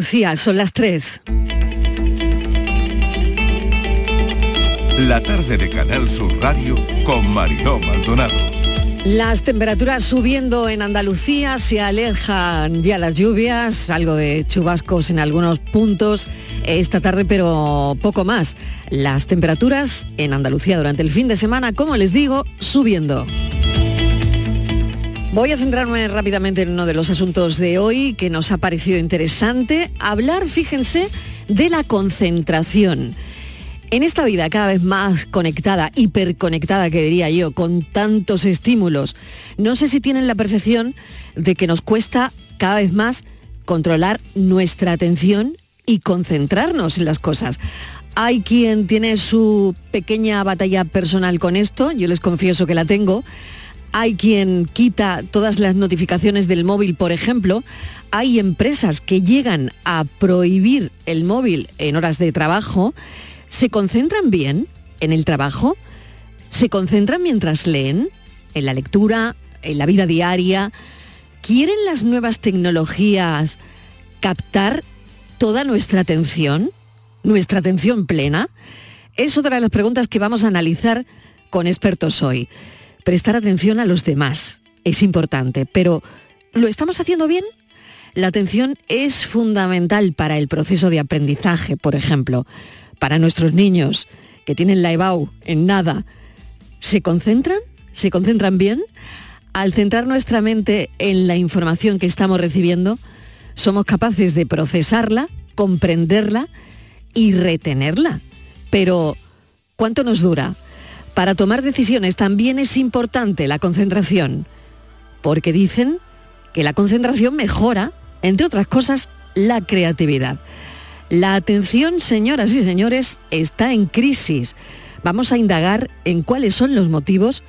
Lucía, son las 3. La tarde de Canal Sur Radio con Mariló Maldonado. Las temperaturas subiendo en Andalucía, se alejan ya las lluvias, algo de chubascos en algunos puntos esta tarde, pero poco más. Las temperaturas en Andalucía durante el fin de semana, como les digo, subiendo. Voy a centrarme rápidamente en uno de los asuntos de hoy que nos ha parecido interesante. Hablar, fíjense, de la concentración. En esta vida cada vez más conectada, hiperconectada que diría yo, con tantos estímulos, no sé si tienen la percepción de que nos cuesta cada vez más controlar nuestra atención y concentrarnos en las cosas. Hay quien tiene su pequeña batalla personal con esto, yo les confieso que la tengo. Hay quien quita todas las notificaciones del móvil, por ejemplo. Hay empresas que llegan a prohibir el móvil en horas de trabajo ¿Se concentran bien en el trabajo? ¿Se concentran mientras leen? ¿En la lectura? ¿En la vida diaria? ¿Quieren las nuevas tecnologías captar toda nuestra atención? ¿Nuestra atención plena? Es otra de las preguntas que vamos a analizar con expertos hoy. Prestar atención a los demás es importante, pero ¿lo estamos haciendo bien? La atención es fundamental para el proceso de aprendizaje, por ejemplo para nuestros niños que tienen la EBAU en nada, ¿se concentran? ¿Se concentran bien? Al centrar nuestra mente en la información que estamos recibiendo, somos capaces de procesarla, comprenderla y retenerla. Pero, ¿cuánto nos dura? Para tomar decisiones también es importante la concentración, porque dicen que la concentración mejora, entre otras cosas, la creatividad. La atención, señoras y señores, está en crisis. Vamos a indagar en cuáles son los motivos,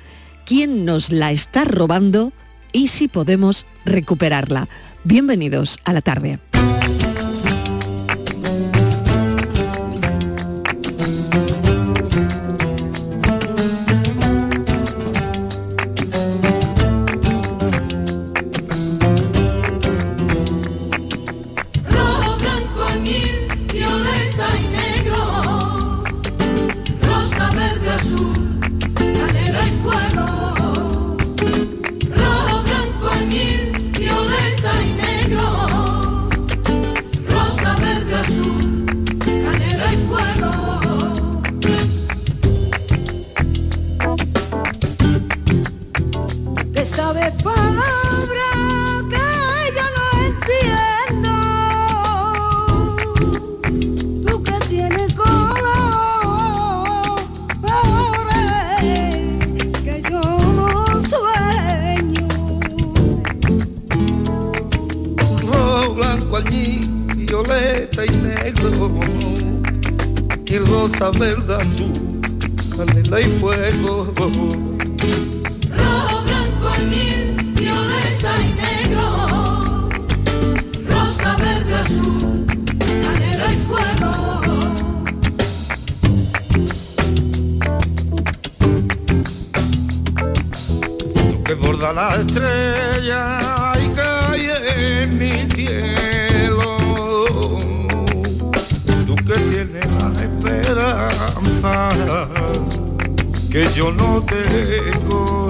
quién nos la está robando y si podemos recuperarla. Bienvenidos a la tarde. que yo no tengo.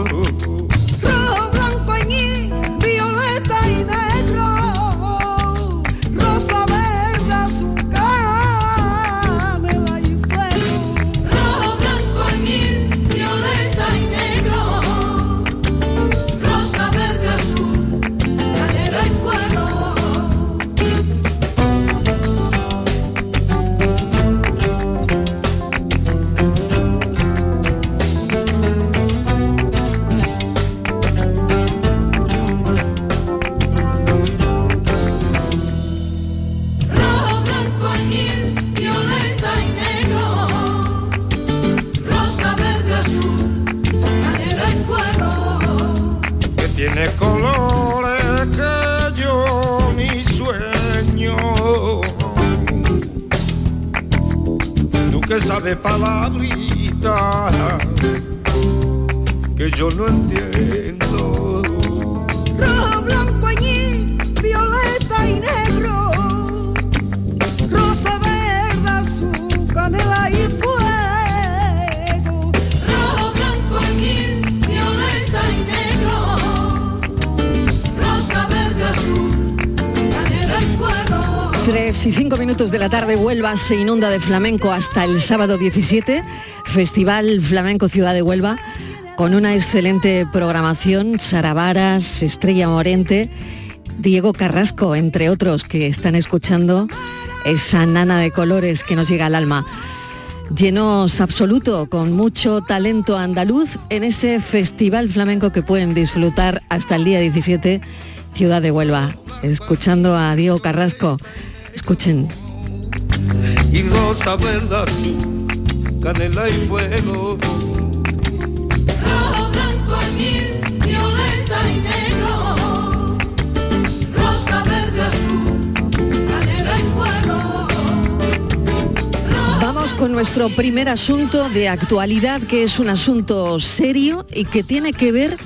La tarde, Huelva se inunda de flamenco hasta el sábado 17, Festival Flamenco Ciudad de Huelva, con una excelente programación, Saravaras, Estrella Morente, Diego Carrasco, entre otros que están escuchando esa nana de colores que nos llega al alma. Llenos absoluto, con mucho talento andaluz en ese festival flamenco que pueden disfrutar hasta el día 17, Ciudad de Huelva. Escuchando a Diego Carrasco. Escuchen. Y rosa, verdad, canela y fuego. Con nuestro primer asunto de actualidad, que es un asunto serio y que tiene que ver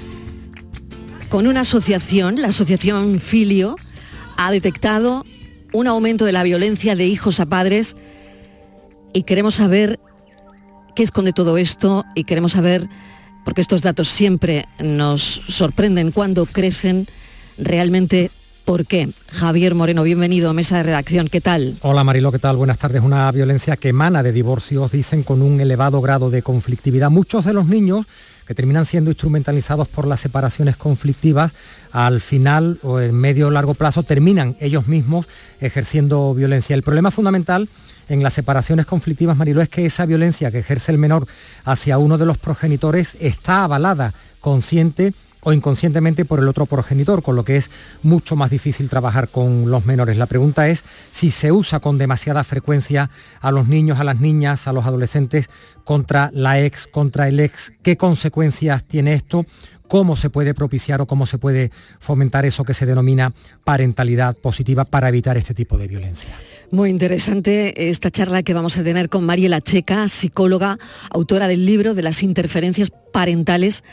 con una asociación, la asociación Filio, ha detectado un aumento de la violencia de hijos a padres y queremos saber qué esconde todo esto y queremos saber, porque estos datos siempre nos sorprenden cuando crecen, realmente ¿Por qué? Javier Moreno, bienvenido a Mesa de Redacción. ¿Qué tal? Hola Marilo, ¿qué tal? Buenas tardes. Una violencia que emana de divorcios, dicen, con un elevado grado de conflictividad. Muchos de los niños que terminan siendo instrumentalizados por las separaciones conflictivas, al final o en medio o largo plazo terminan ellos mismos ejerciendo violencia. El problema fundamental en las separaciones conflictivas, Marilo, es que esa violencia que ejerce el menor hacia uno de los progenitores está avalada, consciente o inconscientemente por el otro progenitor, con lo que es mucho más difícil trabajar con los menores. La pregunta es si se usa con demasiada frecuencia a los niños, a las niñas, a los adolescentes contra la ex, contra el ex, qué consecuencias tiene esto, cómo se puede propiciar o cómo se puede fomentar eso que se denomina parentalidad positiva para evitar este tipo de violencia. Muy interesante esta charla que vamos a tener con Mariela Checa, psicóloga, autora del libro de las interferencias parentales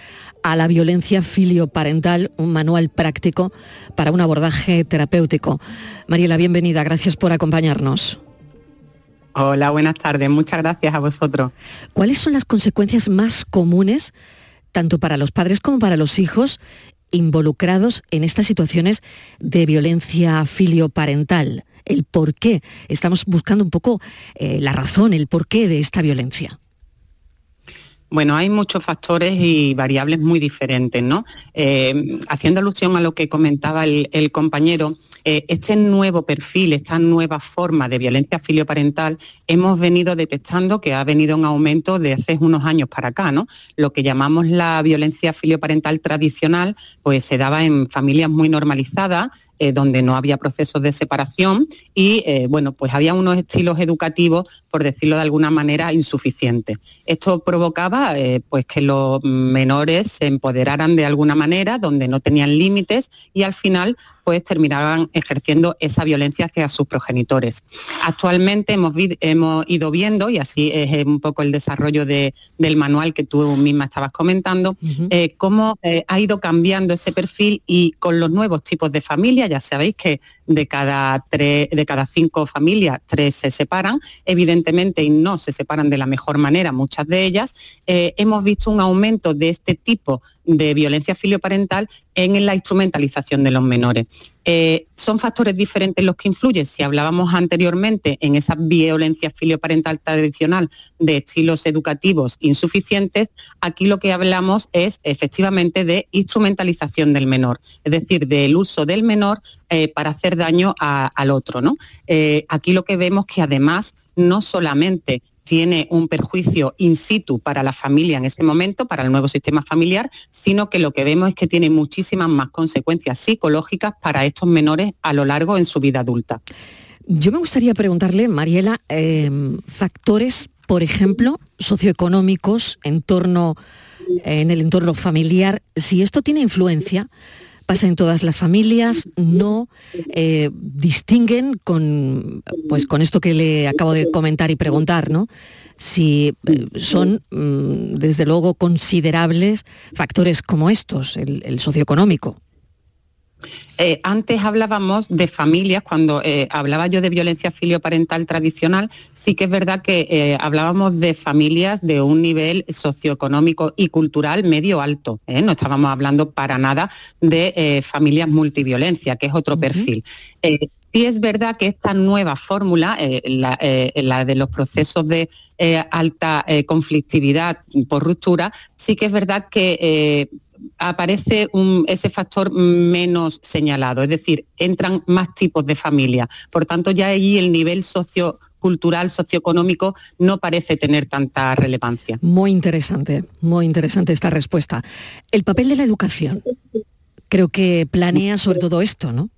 a la violencia filioparental, un manual práctico para un abordaje terapéutico. Mariela, bienvenida, gracias por acompañarnos. Hola, buenas tardes, muchas gracias a vosotros. ¿Cuáles son las consecuencias más comunes, tanto para los padres como para los hijos, involucrados en estas situaciones de violencia filioparental? El por qué. Estamos buscando un poco eh, la razón, el porqué de esta violencia. Bueno, hay muchos factores y variables muy diferentes, ¿no? Eh, haciendo alusión a lo que comentaba el, compañero, eh, este nuevo perfil, esta nueva forma de violencia filioparental, hemos venido detectando que ha venido en aumento de hace unos años para acá, ¿no? Lo que llamamos la violencia filioparental tradicional, pues se daba en familias muy normalizadas, eh, donde no había procesos de separación y eh, bueno, pues había unos estilos educativos, por decirlo de alguna manera, insuficientes. Esto provocaba eh, pues que los menores se empoderaran de alguna manera, donde no tenían límites y al final pues terminaban ejerciendo esa violencia hacia sus progenitores. Actualmente hemos, hemos ido viendo, y así es un poco el desarrollo del manual que tú misma estabas comentando, cómo ha ido cambiando ese perfil y con los nuevos tipos de familia ya sabéis que de cada, tres, de cada cinco familias, tres se separan, evidentemente y no se separan de la mejor manera, muchas de ellas, eh, hemos visto un aumento de este tipo de violencia filioparental en la instrumentalización de los menores. Eh, son factores diferentes los que influyen. Si hablábamos anteriormente en esa violencia filioparental tradicional de estilos educativos insuficientes, aquí lo que hablamos es efectivamente de instrumentalización del menor, es decir, del uso del menor eh, para hacer daño al otro. ¿no? Eh, aquí lo que vemos que además no solamente tiene un perjuicio in situ para la familia en ese momento, para el nuevo sistema familiar, sino que lo que vemos es que tiene muchísimas más consecuencias psicológicas para estos menores a lo largo en su vida adulta. Yo me gustaría preguntarle, Mariela, em, factores, por ejemplo, socioeconómicos en torno, en el entorno familiar, si esto tiene influencia pasa en todas las familias, no eh, distinguen con, pues, con esto que le acabo de comentar y preguntar, ¿no? si eh, son, mm, desde luego, considerables factores como estos, el socioeconómico. Eh, antes hablábamos de familias, cuando eh, hablaba yo de violencia filioparental tradicional, sí que es verdad que eh, hablábamos de familias de un nivel socioeconómico y cultural medio alto. No estábamos hablando para nada de familias multiviolencia, que es otro perfil Sí es verdad que esta nueva fórmula, la, de los procesos de alta conflictividad por ruptura, sí que es verdad que aparece ese factor menos señalado, es decir, entran más tipos de familia. Por tanto, ya allí el nivel sociocultural, socioeconómico, no parece tener tanta relevancia. Muy interesante, muy interesante esta respuesta. El papel de la educación. Creo que planea sobre todo esto, ¿no?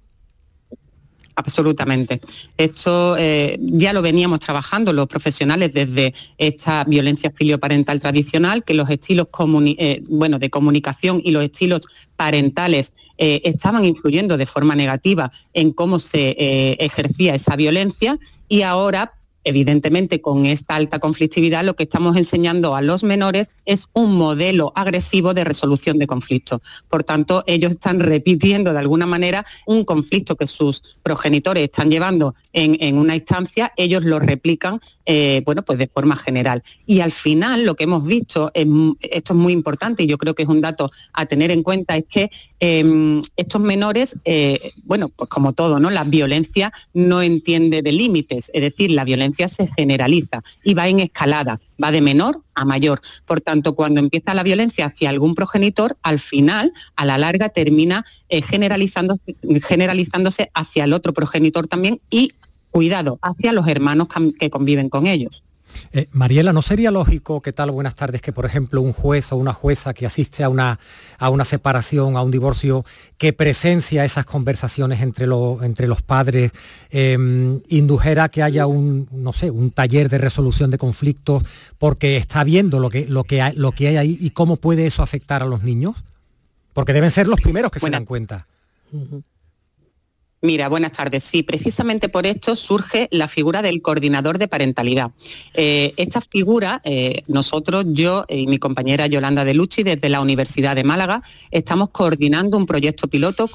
Absolutamente. Esto eh, ya lo veníamos trabajando los profesionales desde esta violencia filioparental tradicional, que los estilos eh, bueno, de comunicación y los estilos parentales eh, estaban influyendo de forma negativa en cómo se ejercía esa violencia y ahora evidentemente con esta alta conflictividad lo que estamos enseñando a los menores es un modelo agresivo de resolución de conflictos. Por tanto, ellos están repitiendo de alguna manera un conflicto que sus progenitores están llevando en, una instancia, ellos lo replican eh, bueno, pues de forma general. Y al final lo que hemos visto, esto es muy importante y yo creo que es un dato a tener en cuenta, es que em, estos menores, eh, bueno, pues como todo, ¿no? La violencia no entiende de límites, es decir, la violencia se generaliza y va en escalada, va de menor a mayor. Por tanto, cuando empieza la violencia hacia algún progenitor, al final, a la larga, termina eh, generalizándose hacia el otro progenitor también y, cuidado, hacia los hermanos que conviven con ellos. Eh, Mariela, ¿no sería lógico, qué tal, buenas tardes, que por ejemplo un juez o una jueza que asiste a una, a una separación, a un divorcio, que presencia esas conversaciones entre, entre los padres, em, indujera que haya un, no sé, un taller de resolución de conflictos porque está viendo lo que, lo que, hay, lo que hay ahí y cómo puede eso afectar a los niños? Porque deben ser los primeros que se dan cuenta. Mira, buenas tardes. Sí, precisamente por esto surge la figura del coordinador de parentalidad. Eh, esta figura, eh, nosotros, yo y mi compañera Yolanda de Luchi, desde la Universidad de Málaga, estamos coordinando un proyecto piloto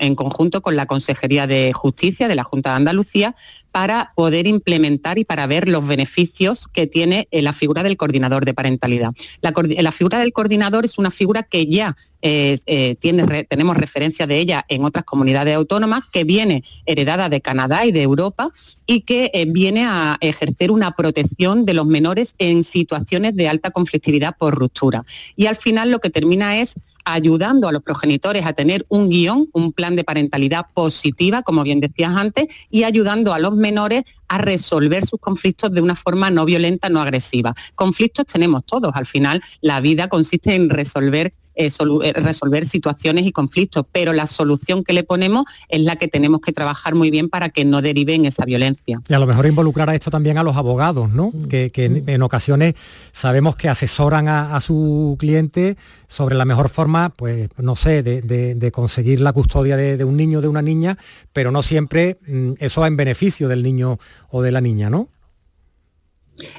en conjunto con la Consejería de Justicia de la Junta de Andalucía para poder implementar y para ver los beneficios que tiene eh, la figura del coordinador de parentalidad. La, figura del coordinador es una figura que ya eh, eh, tiene, tenemos referencia de ella en otras comunidades autónomas, que viene heredada de Canadá y de Europa y que viene a ejercer una protección de los menores en situaciones de alta conflictividad por ruptura. Y al final lo que termina es ayudando a los progenitores a tener un guion, un plan de parentalidad positiva, como bien decías antes, y ayudando a los menores a resolver sus conflictos de una forma no violenta, no agresiva. Conflictos tenemos todos, al final la vida consiste en resolver eh, eh, resolver situaciones y conflictos, pero la solución que le ponemos es la que tenemos que trabajar muy bien para que no derive en esa violencia. Y a lo mejor involucrar a esto también a los abogados, ¿no? Mm. Que, en, ocasiones sabemos que asesoran a, su cliente sobre la mejor forma, pues, no sé, de, conseguir la custodia de, un niño o de una niña, pero no siempre mm, eso va en beneficio del niño o de la niña, ¿no?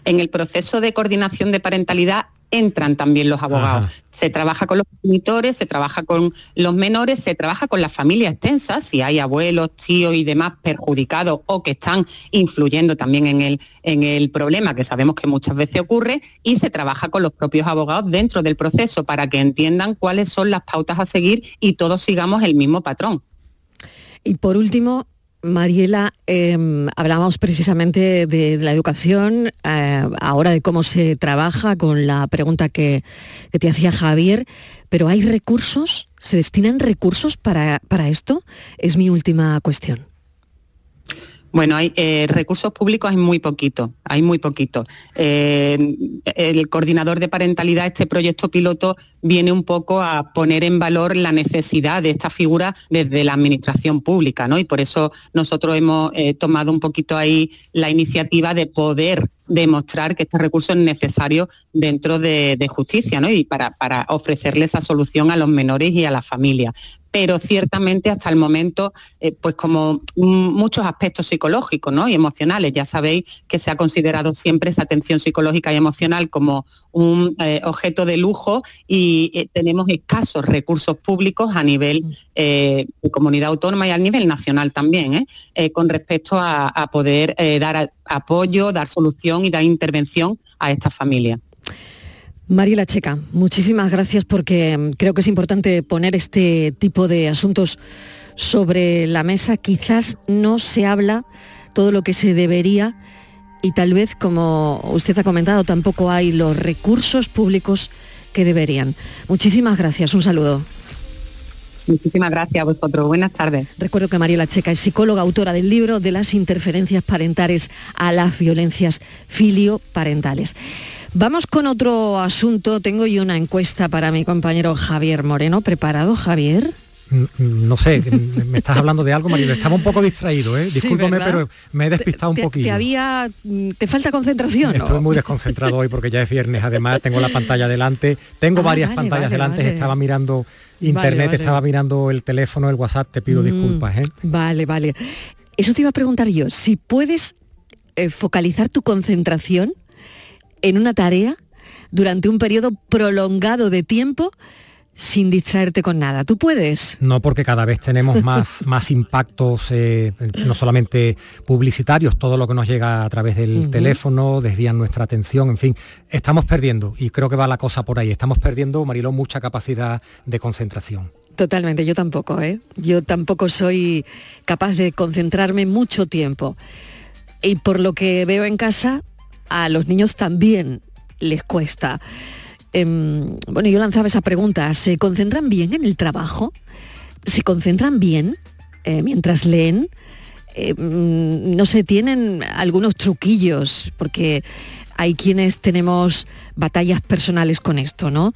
En el proceso de coordinación de parentalidad entran también los abogados. Se trabaja con los genitores, se trabaja con los menores, se trabaja con la familia extensa, si hay abuelos, tíos y demás perjudicados o que están influyendo también en el, en el problema, que sabemos que muchas veces ocurre, y se trabaja con los propios abogados dentro del proceso para que entiendan cuáles son las pautas a seguir y todos sigamos el mismo patrón. Y por último, Mariela, em, hablamos precisamente de, la educación, eh, ahora de cómo se trabaja con la pregunta que, te hacía Javier, pero ¿hay recursos? ¿Se destinan recursos para, para esto? Es mi última cuestión. Bueno, hay eh, recursos públicos hay muy poquito, hay muy poquito. Eh, el coordinador de parentalidad, este proyecto piloto, viene un poco a poner en valor la necesidad de esta figura desde la administración pública, ¿no? Y por eso nosotros hemos eh, tomado un poquito ahí la iniciativa de poder demostrar que este recurso es necesario dentro de, justicia ¿no? y para, para ofrecerle esa solución a los menores y a las familias pero ciertamente hasta el momento, eh, pues como muchos aspectos psicológicos ¿no? y emocionales, ya sabéis que se ha considerado siempre esa atención psicológica y emocional como un eh, objeto de lujo y eh, tenemos escasos recursos públicos a nivel mm. de comunidad autónoma y a nivel nacional también, con respecto a, a poder dar apoyo, dar solución y dar intervención a estas familias. Mariela Checa, muchísimas gracias porque mm, creo que es importante poner este tipo de asuntos sobre la mesa, quizás no se habla todo lo que se debería y tal vez, como usted ha comentado, tampoco hay los recursos públicos que deberían. Muchísimas gracias, un saludo. Muchísimas gracias a vosotros. Buenas tardes. Recuerdo que Mariela Checa es psicóloga, autora del libro de las interferencias parentales a las violencias filioparentales. Vamos con otro asunto. Tengo yo una encuesta para mi compañero Javier Moreno. ¿Preparado, Javier? No sé, me estás hablando de algo, Mariela. Estaba un poco distraído, ¿eh? Discúlpame, pero me he despistado un poquito. Te, había, ¿Te falta concentración? Estoy muy desconcentrado hoy porque ya es viernes. Además, tengo la pantalla delante. Tengo ah, varias pantallas delante. Estaba mirando internet, estaba mirando el teléfono, el WhatsApp. Te pido mm, disculpas, ¿eh? Vale, vale. Eso te iba a preguntar yo. Si puedes eh, focalizar tu concentración en una tarea durante un periodo prolongado de tiempo sin distraerte con nada. ¿Tú puedes? No, porque cada vez tenemos más, más impactos, eh, no solamente publicitarios, todo lo que nos llega a través del teléfono, desvían nuestra atención, en fin, estamos perdiendo, y creo que va la cosa por ahí, estamos perdiendo, Mariló, mucha capacidad de concentración. Totalmente, yo tampoco, ¿eh? Yo tampoco soy capaz de concentrarme mucho tiempo. Y por lo que veo en casa, a los niños también les cuesta. Em, bueno, yo lanzaba esa pregunta, ¿se concentran bien en el trabajo? ¿Se concentran bien eh, mientras leen? Em, no sé, tienen algunos truquillos, porque hay quienes tenemos batallas personales con esto, ¿no?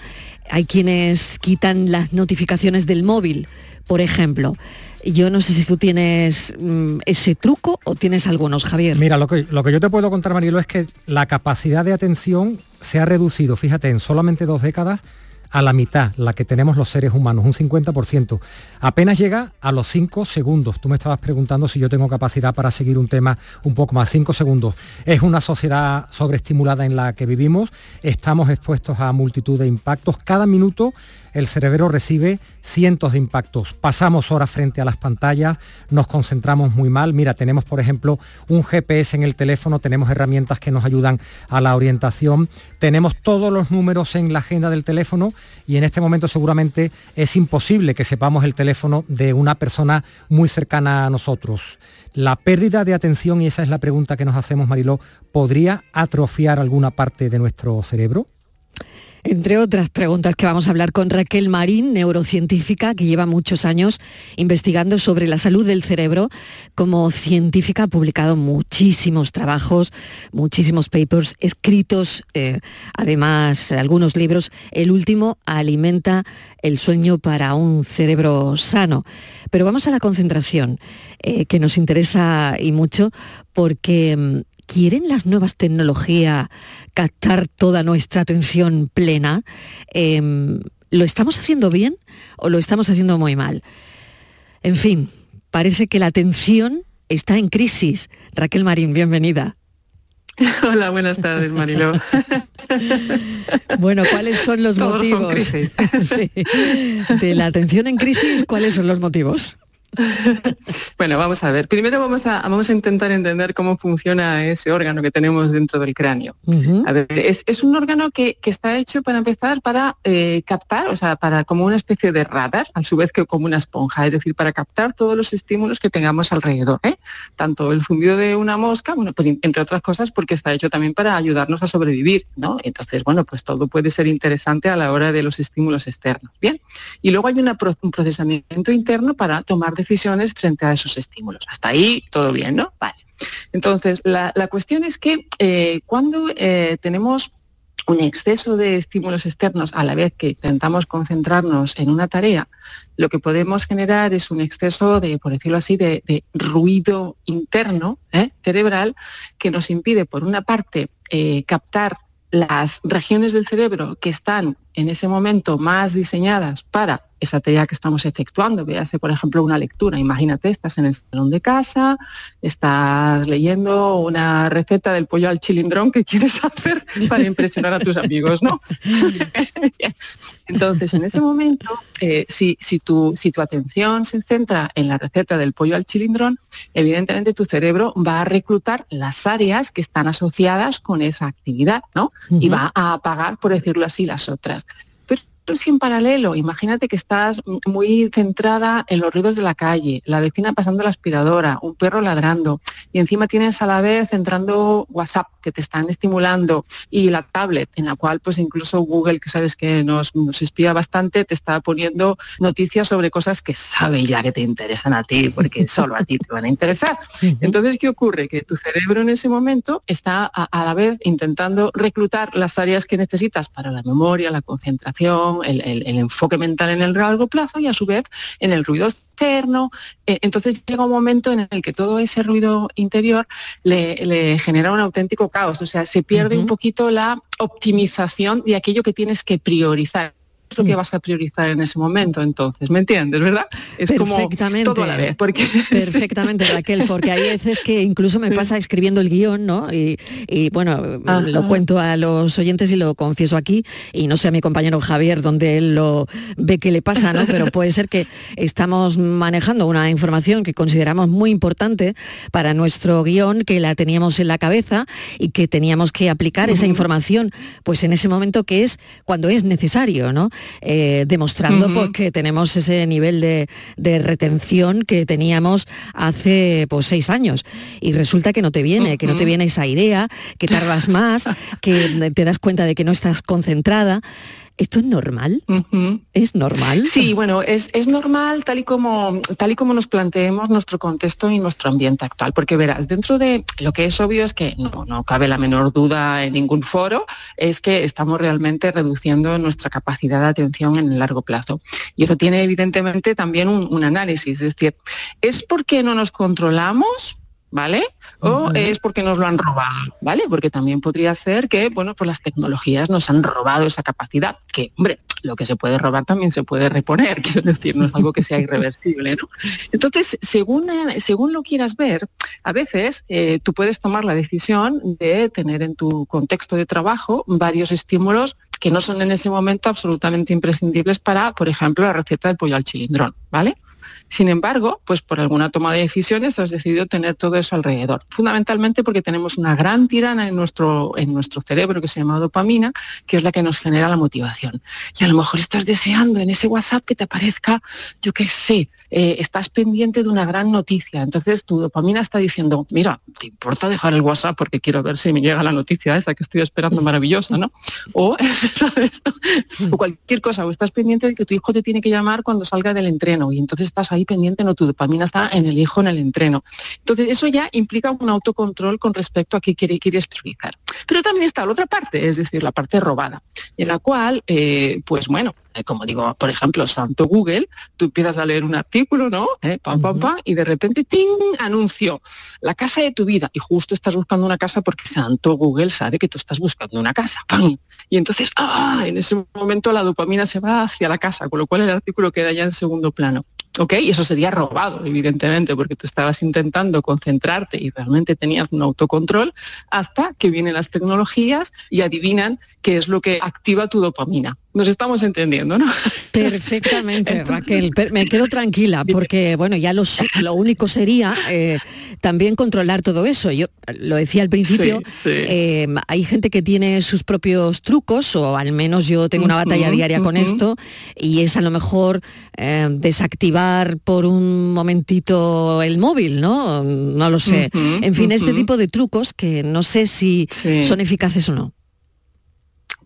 Hay quienes quitan las notificaciones del móvil, por ejemplo. Yo no sé si tú tienes mm, ese truco o tienes algunos, Javier. Mira, lo que, lo que yo te puedo contar, Marilo, es que la capacidad de atención se ha reducido, fíjate, en solamente dos décadas a la mitad, la que tenemos los seres humanos, un 50%. Apenas llega a los 5 segundos. Tú me estabas preguntando si yo tengo capacidad para seguir un tema un poco más. 5 segundos. Es una sociedad sobreestimulada en la que vivimos. Estamos expuestos a multitud de impactos. Cada minuto el cerebro recibe cientos de impactos. Pasamos horas frente a las pantallas, nos concentramos muy mal. Mira, tenemos por ejemplo un GPS en el teléfono, tenemos herramientas que nos ayudan a la orientación, tenemos todos los números en la agenda del teléfono y en este momento seguramente es imposible que sepamos el teléfono de una persona muy cercana a nosotros. La pérdida de atención, y esa es la pregunta que nos hacemos, Mariló, ¿podría atrofiar alguna parte de nuestro cerebro? Entre otras preguntas que vamos a hablar con Raquel Marín, neurocientífica, que lleva muchos años investigando sobre la salud del cerebro. Como científica ha publicado muchísimos trabajos, muchísimos papers escritos, eh, además algunos libros. El último, Alimenta el sueño para un cerebro sano. Pero vamos a la concentración, eh, que nos interesa y mucho porque mm, ¿Quieren las nuevas tecnologías captar toda nuestra atención plena? Em, ¿Lo estamos haciendo bien o lo estamos haciendo muy mal? En fin, parece que la atención está en crisis. Raquel Marín, bienvenida. Hola, buenas tardes, Marilo. Bueno, ¿cuáles son los motivos de la atención en crisis? ¿Cuáles son los motivos? bueno, vamos a ver. Primero vamos a, vamos a intentar entender cómo funciona ese órgano que tenemos dentro del cráneo. A ver, es, un órgano que, está hecho para empezar para eh, captar, o sea, para como una especie de radar, a su vez que como una esponja, es decir, para captar todos los estímulos que tengamos alrededor. ¿eh? Tanto el zumbido de una mosca, bueno, pues entre otras cosas porque está hecho también para ayudarnos a sobrevivir, ¿no? Entonces, bueno, pues todo puede ser interesante a la hora de los estímulos externos. Bien. Y luego hay un procesamiento interno para tomar decisiones frente a esos estímulos. Hasta ahí todo bien, ¿no? Vale. Entonces, la, cuestión es que eh, cuando eh, tenemos un exceso de estímulos externos a la vez que intentamos concentrarnos en una tarea, lo que podemos generar es un exceso de, por decirlo así, de, ruido interno ¿eh? cerebral que nos impide, por una parte, captar las regiones del cerebro que están en ese momento más diseñadas para esa tarea que estamos efectuando. Véase, por ejemplo, una lectura. Imagínate, estás en el salón de casa, estás leyendo una receta del pollo al chilindrón que quieres hacer para impresionar a tus amigos, ¿no? Entonces, en ese momento, eh, si, si, tu, si tu atención se centra en la receta del pollo al chilindrón, evidentemente tu cerebro va a reclutar las áreas que están asociadas con esa actividad, ¿no? Y va a apagar, por decirlo así, las otras si en paralelo, imagínate que estás muy centrada en los ruidos de la calle, la vecina pasando la aspiradora, un perro ladrando, y encima tienes a la vez entrando WhatsApp que te están estimulando y la tablet en la cual pues incluso Google, que sabes que nos, nos espía bastante, te está poniendo noticias sobre cosas que sabe ya que te interesan a ti, porque solo a ti te van a interesar. Entonces, ¿qué ocurre? Que tu cerebro en ese momento está a, la vez intentando reclutar las áreas que necesitas para la memoria, la concentración, el, enfoque mental en el largo plazo y a su vez en el ruido externo. Eh, entonces llega un momento en el que todo ese ruido interior le, genera un auténtico caos, o sea, se pierde un poquito la optimización de aquello que tienes que priorizar lo que vas a priorizar en ese momento entonces, ¿me entiendes, verdad? Es perfectamente, como todo a la vez. Porque... Perfectamente, Raquel, porque hay veces que incluso me pasa escribiendo el guion, ¿no? Y, bueno, lo cuento a los oyentes y lo confieso aquí, y no sé a mi compañero Javier donde él lo ve que le pasa, ¿no? Pero puede ser que estamos manejando una información que consideramos muy importante para nuestro guion, que la teníamos en la cabeza y que teníamos que aplicar esa información, pues en ese momento que es cuando es necesario, ¿no? Eh, demostrando pues, que tenemos ese nivel de, retención que teníamos hace pues, seis años. Y resulta que no te viene, que no te viene esa idea, que tardas más, que te das cuenta de que no estás concentrada. ¿Esto es normal? ¿Es normal? Sí, bueno, es, normal tal y, como, tal y como nos planteemos nuestro contexto y nuestro ambiente actual, porque verás, dentro de lo que es obvio es que no, no cabe la menor duda en ningún foro, es que estamos realmente reduciendo nuestra capacidad de atención en el largo plazo. Y eso tiene evidentemente también un, un análisis, es decir, ¿es porque no nos controlamos? ¿Vale? O es porque nos lo han robado, ¿vale? Porque también podría ser que, bueno, pues las tecnologías nos han robado esa capacidad, que, hombre, lo que se puede robar también se puede reponer, quiero decir, no es algo que sea irreversible, ¿no? Entonces, según, según lo quieras ver, a veces eh, tú puedes tomar la decisión de tener en tu contexto de trabajo varios estímulos que no son en ese momento absolutamente imprescindibles para, por ejemplo, la receta del pollo al chilindrón, ¿vale? Sin embargo, pues por alguna toma de decisiones has decidido tener todo eso alrededor. Fundamentalmente porque tenemos una gran tirana en nuestro, en nuestro cerebro que se llama dopamina, que es la que nos genera la motivación. Y a lo mejor estás deseando en ese WhatsApp que te aparezca, yo qué sé, eh, estás pendiente de una gran noticia. Entonces tu dopamina está diciendo, mira, ¿te importa dejar el WhatsApp porque quiero ver si me llega la noticia esa que estoy esperando maravillosa, ¿no? O, o cualquier cosa, o estás pendiente de que tu hijo te tiene que llamar cuando salga del entreno y entonces estás ahí pendiente, no, tu dopamina está en el hijo, en el entreno. Entonces eso ya implica un autocontrol con respecto a qué quiere, quieres priorizar. Pero también está la otra parte, es decir, la parte robada, en la cual, eh, pues bueno, eh, como digo, por ejemplo, Santo Google, tú empiezas a leer un artículo, ¿no? Eh, pam, pam, pam, y de repente, ¡ting! anuncio, la casa de tu vida. Y justo estás buscando una casa porque Santo Google sabe que tú estás buscando una casa. ¡Pam! Y entonces, ¡ah! En ese momento la dopamina se va hacia la casa, con lo cual el artículo queda ya en segundo plano. ¿Ok? Y eso sería robado, evidentemente, porque tú estabas intentando concentrarte y realmente tenías un autocontrol hasta que vienen las tecnologías y adivinan qué es lo que activa tu dopamina. Nos estamos entendiendo, ¿no? Perfectamente, Raquel. Me quedo tranquila porque, bueno, ya lo, lo único sería eh, también controlar todo eso. Yo lo decía al principio, eh, hay gente que tiene sus propios trucos, o al menos yo tengo una batalla diaria con esto, y es a lo mejor eh, desactivar por un momentito el móvil, ¿no? No lo sé. en fin, este tipo de trucos que no sé si son eficaces o no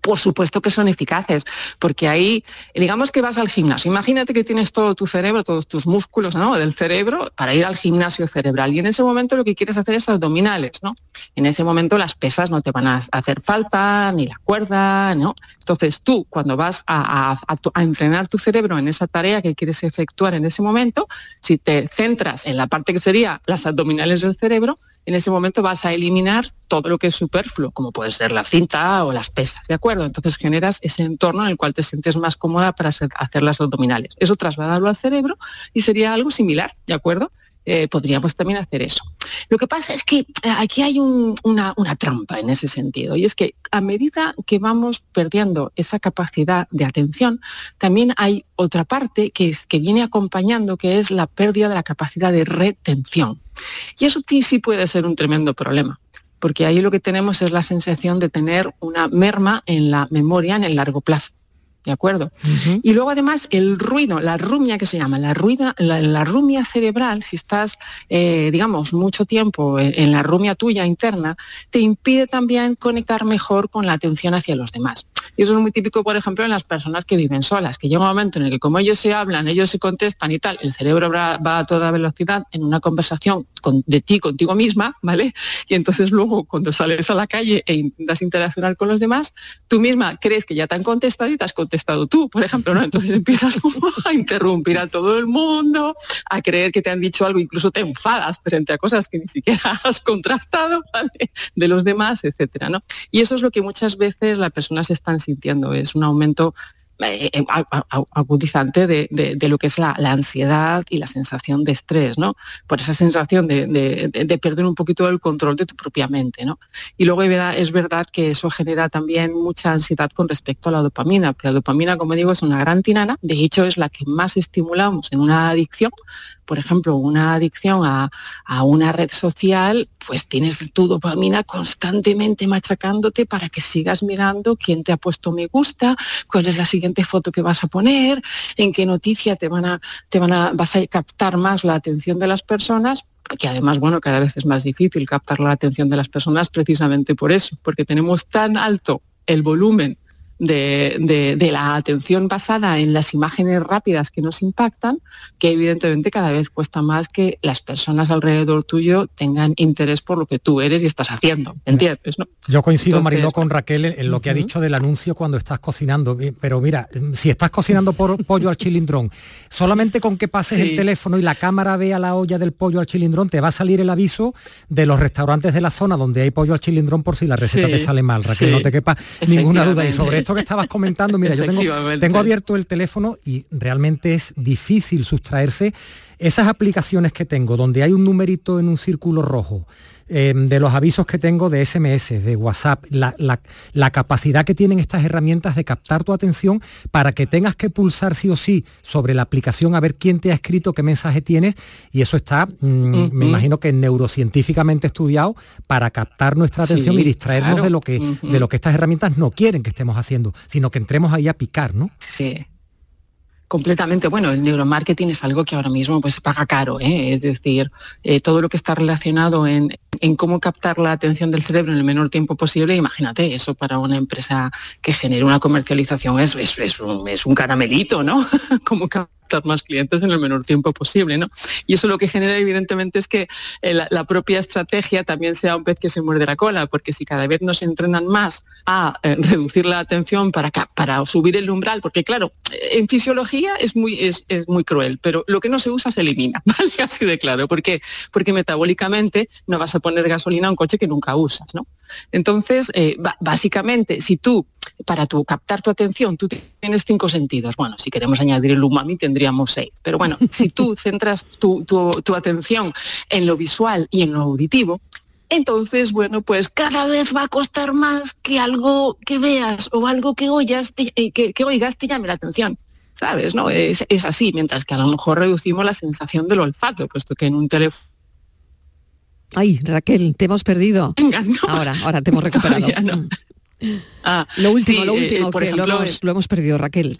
por supuesto que son eficaces, porque ahí, digamos que vas al gimnasio, imagínate que tienes todo tu cerebro, todos tus músculos ¿no? del cerebro para ir al gimnasio cerebral y en ese momento lo que quieres hacer es abdominales, ¿no? En ese momento las pesas no te van a hacer falta, ni la cuerda, ¿no? Entonces tú, cuando vas a, a entrenar tu cerebro en esa tarea que quieres efectuar en ese momento, si te centras en la parte que sería las abdominales del cerebro, en ese momento vas a eliminar todo lo que es superfluo, como puede ser la cinta o las pesas, ¿de acuerdo? Entonces generas ese entorno en el cual te sientes más cómoda para hacer las abdominales. Eso trasladarlo al cerebro y sería algo similar, ¿de acuerdo? Eh, podríamos también hacer eso. Lo que pasa es que eh, aquí hay una, trampa en ese sentido, y es que a medida que vamos perdiendo esa capacidad de atención, también hay otra parte que, es, que viene acompañando, que es la pérdida de la capacidad de retención. Y eso sí puede ser un tremendo problema, porque ahí lo que tenemos es la sensación de tener una merma en la memoria en el largo plazo. ¿de acuerdo? Y luego además el ruido, la rumia que se llama, la, ruida, la, rumia cerebral, si estás, eh, digamos, mucho tiempo en, la rumia tuya interna, te impide también conectar mejor con la atención hacia los demás. Y eso es muy típico, por ejemplo, en las personas que viven solas, que llega un momento en el que como ellos se hablan, ellos se contestan y tal, el cerebro va, a toda velocidad en una conversación de ti contigo misma, ¿vale? Y entonces luego cuando sales a la calle e intentas interaccionar con los demás, tú misma crees que ya te han contestado y te has contestado tú, por ejemplo, ¿no? Entonces empiezas a interrumpir a todo el mundo, a creer que te han dicho algo, incluso te enfadas frente a cosas que ni siquiera has contrastado, ¿vale? De los demás, etcétera, ¿no? Y eso es lo que muchas veces las personas están sintiendo, es un aumento eh, eh, agudizante de, lo que es la, ansiedad y la sensación de estrés, ¿no? Por esa sensación de, perder un poquito el control de tu propia mente, ¿no? Y luego es verdad que eso genera también mucha ansiedad con respecto a la dopamina, porque la dopamina, como digo, es una gran tinana, de hecho es la que más estimulamos en una adicción, por ejemplo, una adicción a, una red social, pues tienes tu dopamina constantemente machacándote para que sigas mirando quién te ha puesto me gusta, cuál es la siguiente foto que vas a poner, en qué noticia te van a, te van a, vas a captar más la atención de las personas que además, bueno, cada vez es más difícil captar la atención de las personas precisamente por eso, porque tenemos tan alto el volumen de, la atención basada en las imágenes rápidas que nos impactan, que evidentemente cada vez cuesta más que las personas alrededor tuyo tengan interés por lo que tú eres y estás haciendo, ¿entiendes? Yo coincido, Marino, con Raquel en lo que ha dicho del anuncio cuando estás cocinando, pero mira, si estás cocinando por pollo al chilindrón, solamente con que pases el teléfono y la cámara vea la olla del pollo al chilindrón, te va a salir el aviso de los restaurantes de la zona donde hay pollo al chilindrón por si la receta te sale mal, Raquel, no te quepa ninguna duda. Y sobre esto que estabas comentando, mira, yo tengo, tengo abierto el teléfono y realmente es difícil sustraerse esas aplicaciones que tengo donde hay un numerito en un círculo rojo Em, de los avisos que tengo de SMS, de WhatsApp, la, capacidad que tienen estas herramientas de captar tu atención para que tengas que pulsar sí o sí sobre la aplicación a ver quién te ha escrito, qué mensaje tienes, y eso está, mm, me imagino que neurocientíficamente estudiado para captar nuestra atención y distraernos de, lo que, de lo que estas herramientas no quieren que estemos haciendo, sino que entremos ahí a picar, ¿no? Sí, completamente. Bueno, el neuromarketing es algo que ahora mismo pues se paga caro, ¿eh? es decir, eh, todo lo que está relacionado en, cómo captar la atención del cerebro en el menor tiempo posible, imagínate, eso para una empresa que genere una comercialización es, es, es, un, es un caramelito, ¿no? como más clientes en el menor tiempo posible. ¿no? Y eso lo que genera evidentemente es que eh, la, propia estrategia también sea un pez que se muerde la cola, porque si cada vez nos entrenan más a eh, reducir la atención para, para subir el umbral, porque claro, eh, en fisiología es muy, es, muy cruel, pero lo que no se usa se elimina, ¿vale? Así de claro. ¿Por qué? Porque metabólicamente no vas a poner gasolina a un coche que nunca usas, ¿no? Entonces, básicamente, si tú, para tu, captar tu atención, tú tienes cinco sentidos. Bueno, si queremos añadir el umami, tendría seis. Pero bueno, si tú centras tu, atención en lo visual y en lo auditivo, entonces, bueno, pues cada vez va a costar más que algo que veas o algo que oyas, eh, que, oigas te llame la atención. ¿Sabes? ¿No? Es, así, mientras que a lo mejor reducimos la sensación del olfato, puesto que en un teléfono Ay, Raquel, te hemos perdido. Ahora, ahora te hemos recuperado. Ah, lo último, lo último, eh, que lo, hemos, lo hemos perdido, Raquel.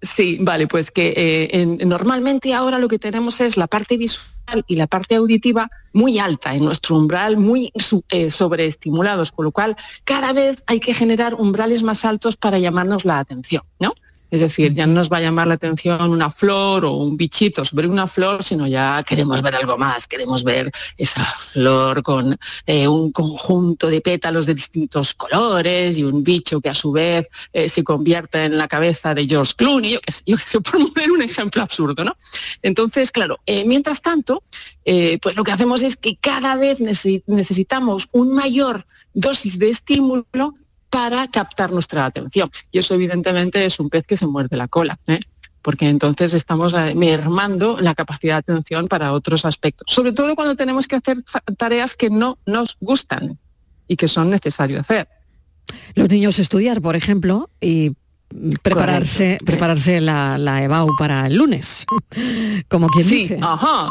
Sí, vale, pues que eh, normalmente ahora lo que tenemos es la parte visual y la parte auditiva muy alta en nuestro umbral, muy eh, sobreestimulados, con lo cual cada vez hay que generar umbrales más altos para llamarnos la atención, ¿no? Es decir, ya no nos va a llamar la atención una flor o un bichito sobre una flor, sino ya queremos ver algo más, queremos ver esa flor con eh, un conjunto de pétalos de distintos colores y un bicho que a su vez eh, se convierte en la cabeza de George Clooney, yo que sé, por poner un ejemplo absurdo, ¿no? Entonces, claro, eh, mientras tanto, pues lo que hacemos es que cada vez necesitamos un mayor dosis de estímulo para captar nuestra atención. Y eso evidentemente es un pez que se muerde la cola. ¿eh? porque entonces estamos eh, mermando la capacidad de atención para otros aspectos, sobre todo cuando tenemos que hacer tareas que no nos gustan y que son necesarios hacer. Los niños estudiar, por ejemplo, y prepararse, prepararse la, la, EBAU para el lunes, como quien sí, dice. Ajá,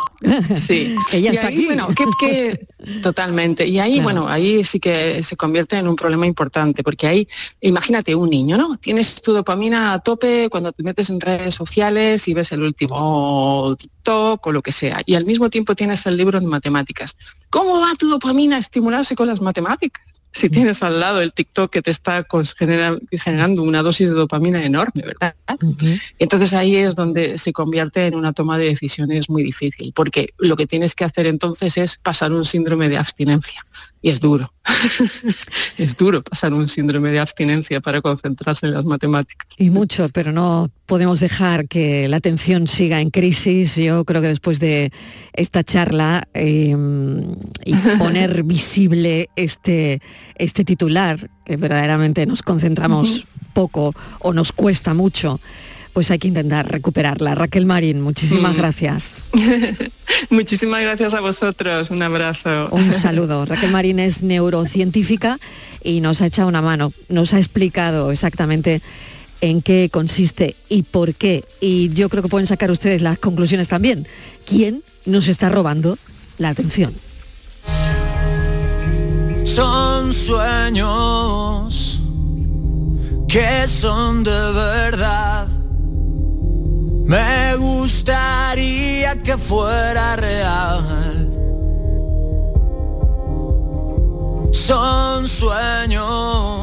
sí. Ella está aquí. Bueno, que, totalmente. Y ahí, bueno, ahí sí que se convierte en un problema importante, porque ahí, imagínate un niño, ¿no? Tienes tu dopamina a tope cuando te metes en redes sociales y ves el último TikTok o lo que sea, y al mismo tiempo tienes el libro de matemáticas. ¿Cómo va tu dopamina a estimularse con las matemáticas? Si tienes al lado el TikTok que te está generando una dosis de dopamina enorme, ¿verdad? Entonces ahí es donde se convierte en una toma de decisiones muy difícil, porque lo que tienes que hacer entonces es pasar un síndrome de abstinencia. Y es duro. es duro pasar un síndrome de abstinencia para concentrarse en las matemáticas. Y mucho, pero no podemos dejar que la atención siga en crisis. Yo creo que después de esta charla em, y poner visible este, este titular, que verdaderamente nos concentramos poco o nos cuesta mucho, pues hay que intentar recuperarla. Raquel Marín, muchísimas mm. gracias. muchísimas gracias a vosotros, un abrazo. Un saludo. Raquel Marín es neurocientífica y nos ha echado una mano, nos ha explicado exactamente en qué consiste y por qué. Y yo creo que pueden sacar ustedes las conclusiones también. ¿Quién nos está robando la atención? Son sueños que son de verdad me gustaría que fuera real. Son sueños.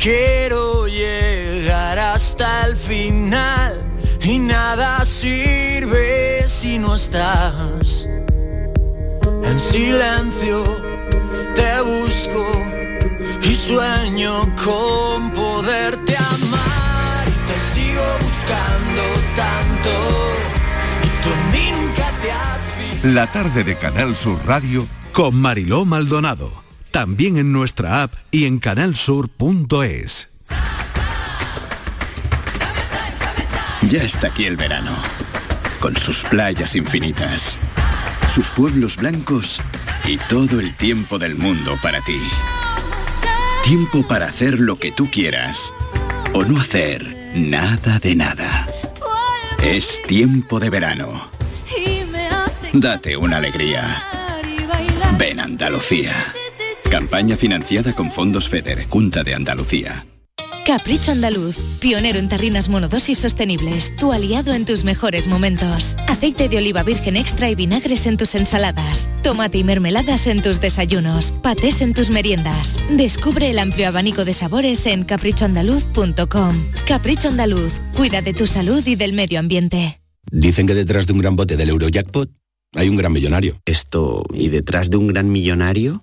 Quiero llegar hasta el final y nada sirve si no estás. En silencio te busco y sueño con poderte amar buscando tanto nunca te has La tarde de Canal Sur Radio con Mariló Maldonado. También en nuestra app y en canalsur.es. Ya está aquí el verano, con sus playas infinitas, sus pueblos blancos y todo el tiempo del mundo para ti. Tiempo para hacer lo que tú quieras o no hacer nada de nada. Es tiempo de verano. Date una alegría. Ven Andalucía. Campaña financiada con fondos FEDER, Junta de Andalucía. Capricho Andaluz, pionero en tarrinas monodosis sostenibles, tu aliado en tus mejores momentos. Aceite de oliva virgen extra y vinagres en tus ensaladas, tomate y mermeladas en tus desayunos, patés en tus meriendas. Descubre el amplio abanico de sabores en caprichoandaluz.com. Capricho Andaluz, cuida de tu salud y del medio ambiente. Dicen que detrás de un gran bote del Eurojackpot hay un gran millonario. Esto, ¿y detrás de un gran millonario?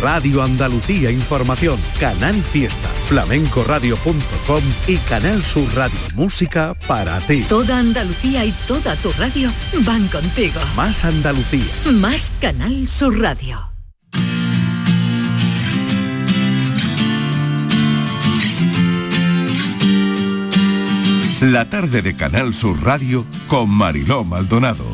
Radio Andalucía Información, Canal Fiesta, flamencoradio.com y Canal Sur Radio Música para ti. Toda Andalucía y toda tu radio van contigo. Más Andalucía. Más Canal Sur Radio. La tarde de Canal Sur Radio con Mariló Maldonado.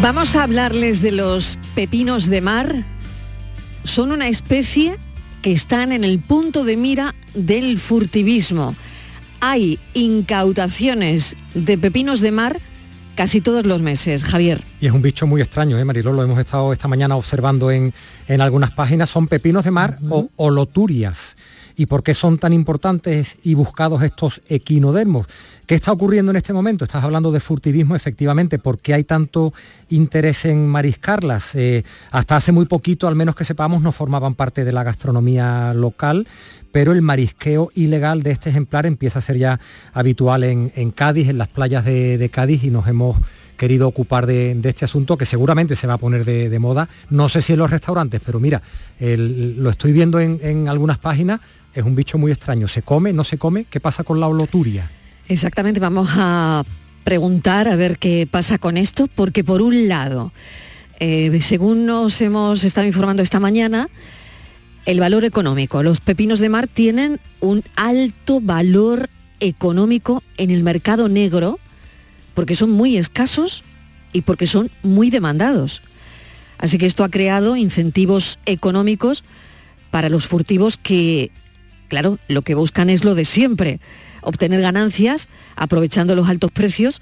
Vamos a hablarles de los pepinos de mar. Son una especie que están en el punto de mira del furtivismo. Hay incautaciones de pepinos de mar casi todos los meses, Javier. Y es un bicho muy extraño, ¿eh, Mariló? Lo hemos estado esta mañana observando en, en algunas páginas. Son pepinos de mar o oloturias y por qué son tan importantes y buscados estos equinodermos. ¿Qué está ocurriendo en este momento? Estás hablando de furtivismo, efectivamente. ¿Por qué hay tanto interés en mariscarlas? Eh, hasta hace muy poquito, al menos que sepamos, no formaban parte de la gastronomía local, pero el marisqueo ilegal de este ejemplar empieza a ser ya habitual en, Cádiz, en las playas de, Cádiz, y nos hemos querido ocupar de, este asunto que seguramente se va a poner de, moda. No sé si en los restaurantes, pero mira, lo estoy viendo en, en algunas páginas, es un bicho muy extraño. ¿Se come? ¿No se come? ¿Qué pasa con la holoturia? Exactamente, vamos a preguntar a ver qué pasa con esto, porque por un lado, eh, según nos hemos estado informando esta mañana, el valor económico. Los pepinos de mar tienen un alto valor económico en el mercado negro porque son muy escasos y porque son muy demandados. Así que esto ha creado incentivos económicos para los furtivos que, claro, lo que buscan es lo de siempre, obtener ganancias aprovechando los altos precios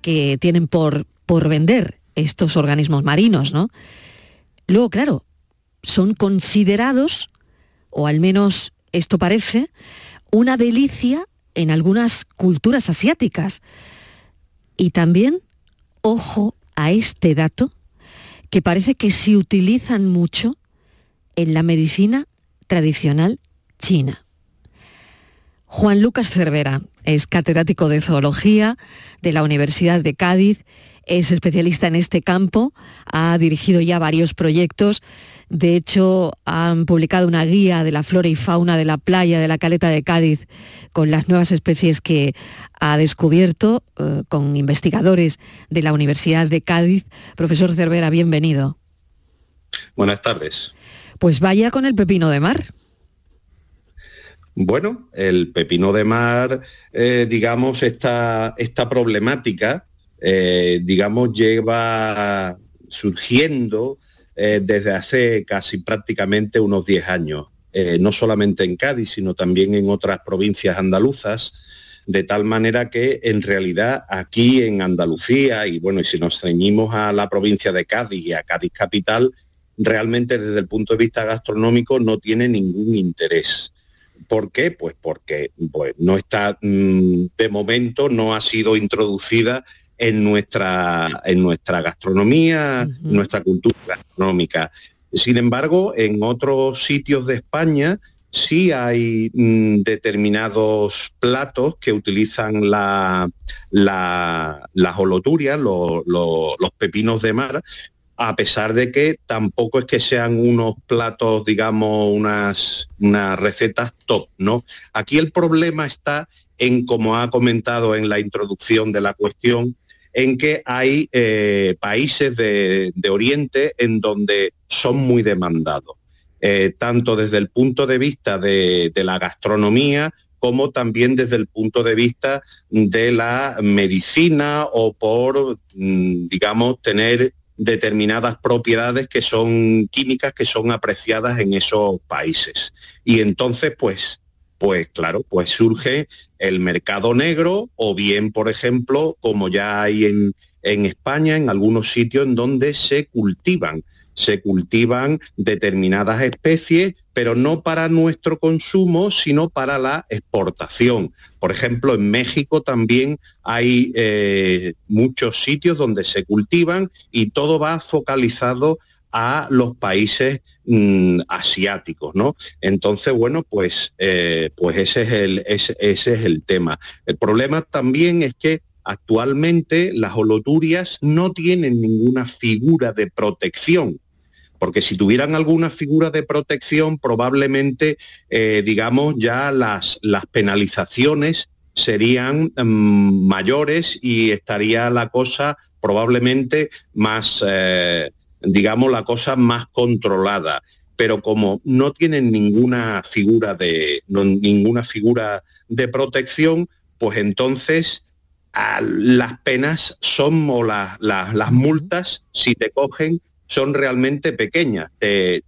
que tienen por, por vender estos organismos marinos, ¿no? Luego, claro, son considerados, o al menos esto parece, una delicia en algunas culturas asiáticas. Y también, ojo a este dato, que parece que se utilizan mucho en la medicina tradicional china. Juan Lucas Cervera es catedrático de zoología de la Universidad de Cádiz, es especialista en este campo, ha dirigido ya varios proyectos. De hecho, han publicado una guía de la flora y fauna de la playa de la Caleta de Cádiz con las nuevas especies que ha descubierto eh, con investigadores de la Universidad de Cádiz. Profesor Cervera, bienvenido. Buenas tardes. Pues vaya con el pepino de mar. Bueno, el pepino de mar, eh, digamos, esta, esta problemática, eh, digamos, lleva surgiendo eh, desde hace casi prácticamente unos 10 años, no solamente en Cádiz, sino también en otras provincias andaluzas, de tal manera que en realidad aquí en Andalucía, y bueno, y si nos ceñimos a la provincia de Cádiz y a Cádiz capital, realmente desde el punto de vista gastronómico no tiene ningún interés. ¿Por qué? Pues porque pues, no está, mm, de momento no ha sido introducida en nuestra, en nuestra gastronomía, nuestra cultura gastronómica. Sin embargo, en otros sitios de España sí hay mm, determinados platos que utilizan la, las holoturias, los pepinos de mar, a pesar de que tampoco es que sean unos platos, digamos, unas, unas recetas top, ¿no? Aquí el problema está en, como ha comentado en la introducción de la cuestión, en que hay eh, países de, Oriente en donde son muy demandados, eh, tanto desde el punto de vista de, de la gastronomía como también desde el punto de vista de la medicina o por, mm, digamos, tener determinadas propiedades que son químicas que son apreciadas en esos países. Y entonces, pues, pues claro, pues surge el mercado negro o bien, por ejemplo, como ya hay en, en España, en algunos sitios en donde se cultivan se cultivan determinadas especies, pero no para nuestro consumo, sino para la exportación. Por ejemplo, en México también hay eh, muchos sitios donde se cultivan y todo va focalizado a los países mm, asiáticos, ¿no? Entonces, bueno, pues, eh, pues ese, es el, ese es el tema. El problema también es que actualmente las holoturias no tienen ninguna figura de protección porque si tuvieran alguna figura de protección, probablemente, eh, digamos, ya las, las penalizaciones serían mm, mayores y estaría la cosa probablemente más, eh, digamos, la cosa más controlada. Pero como no tienen ninguna figura de, ninguna figura de protección, pues entonces las penas son o las multas, si te cogen, son realmente pequeñas. Te,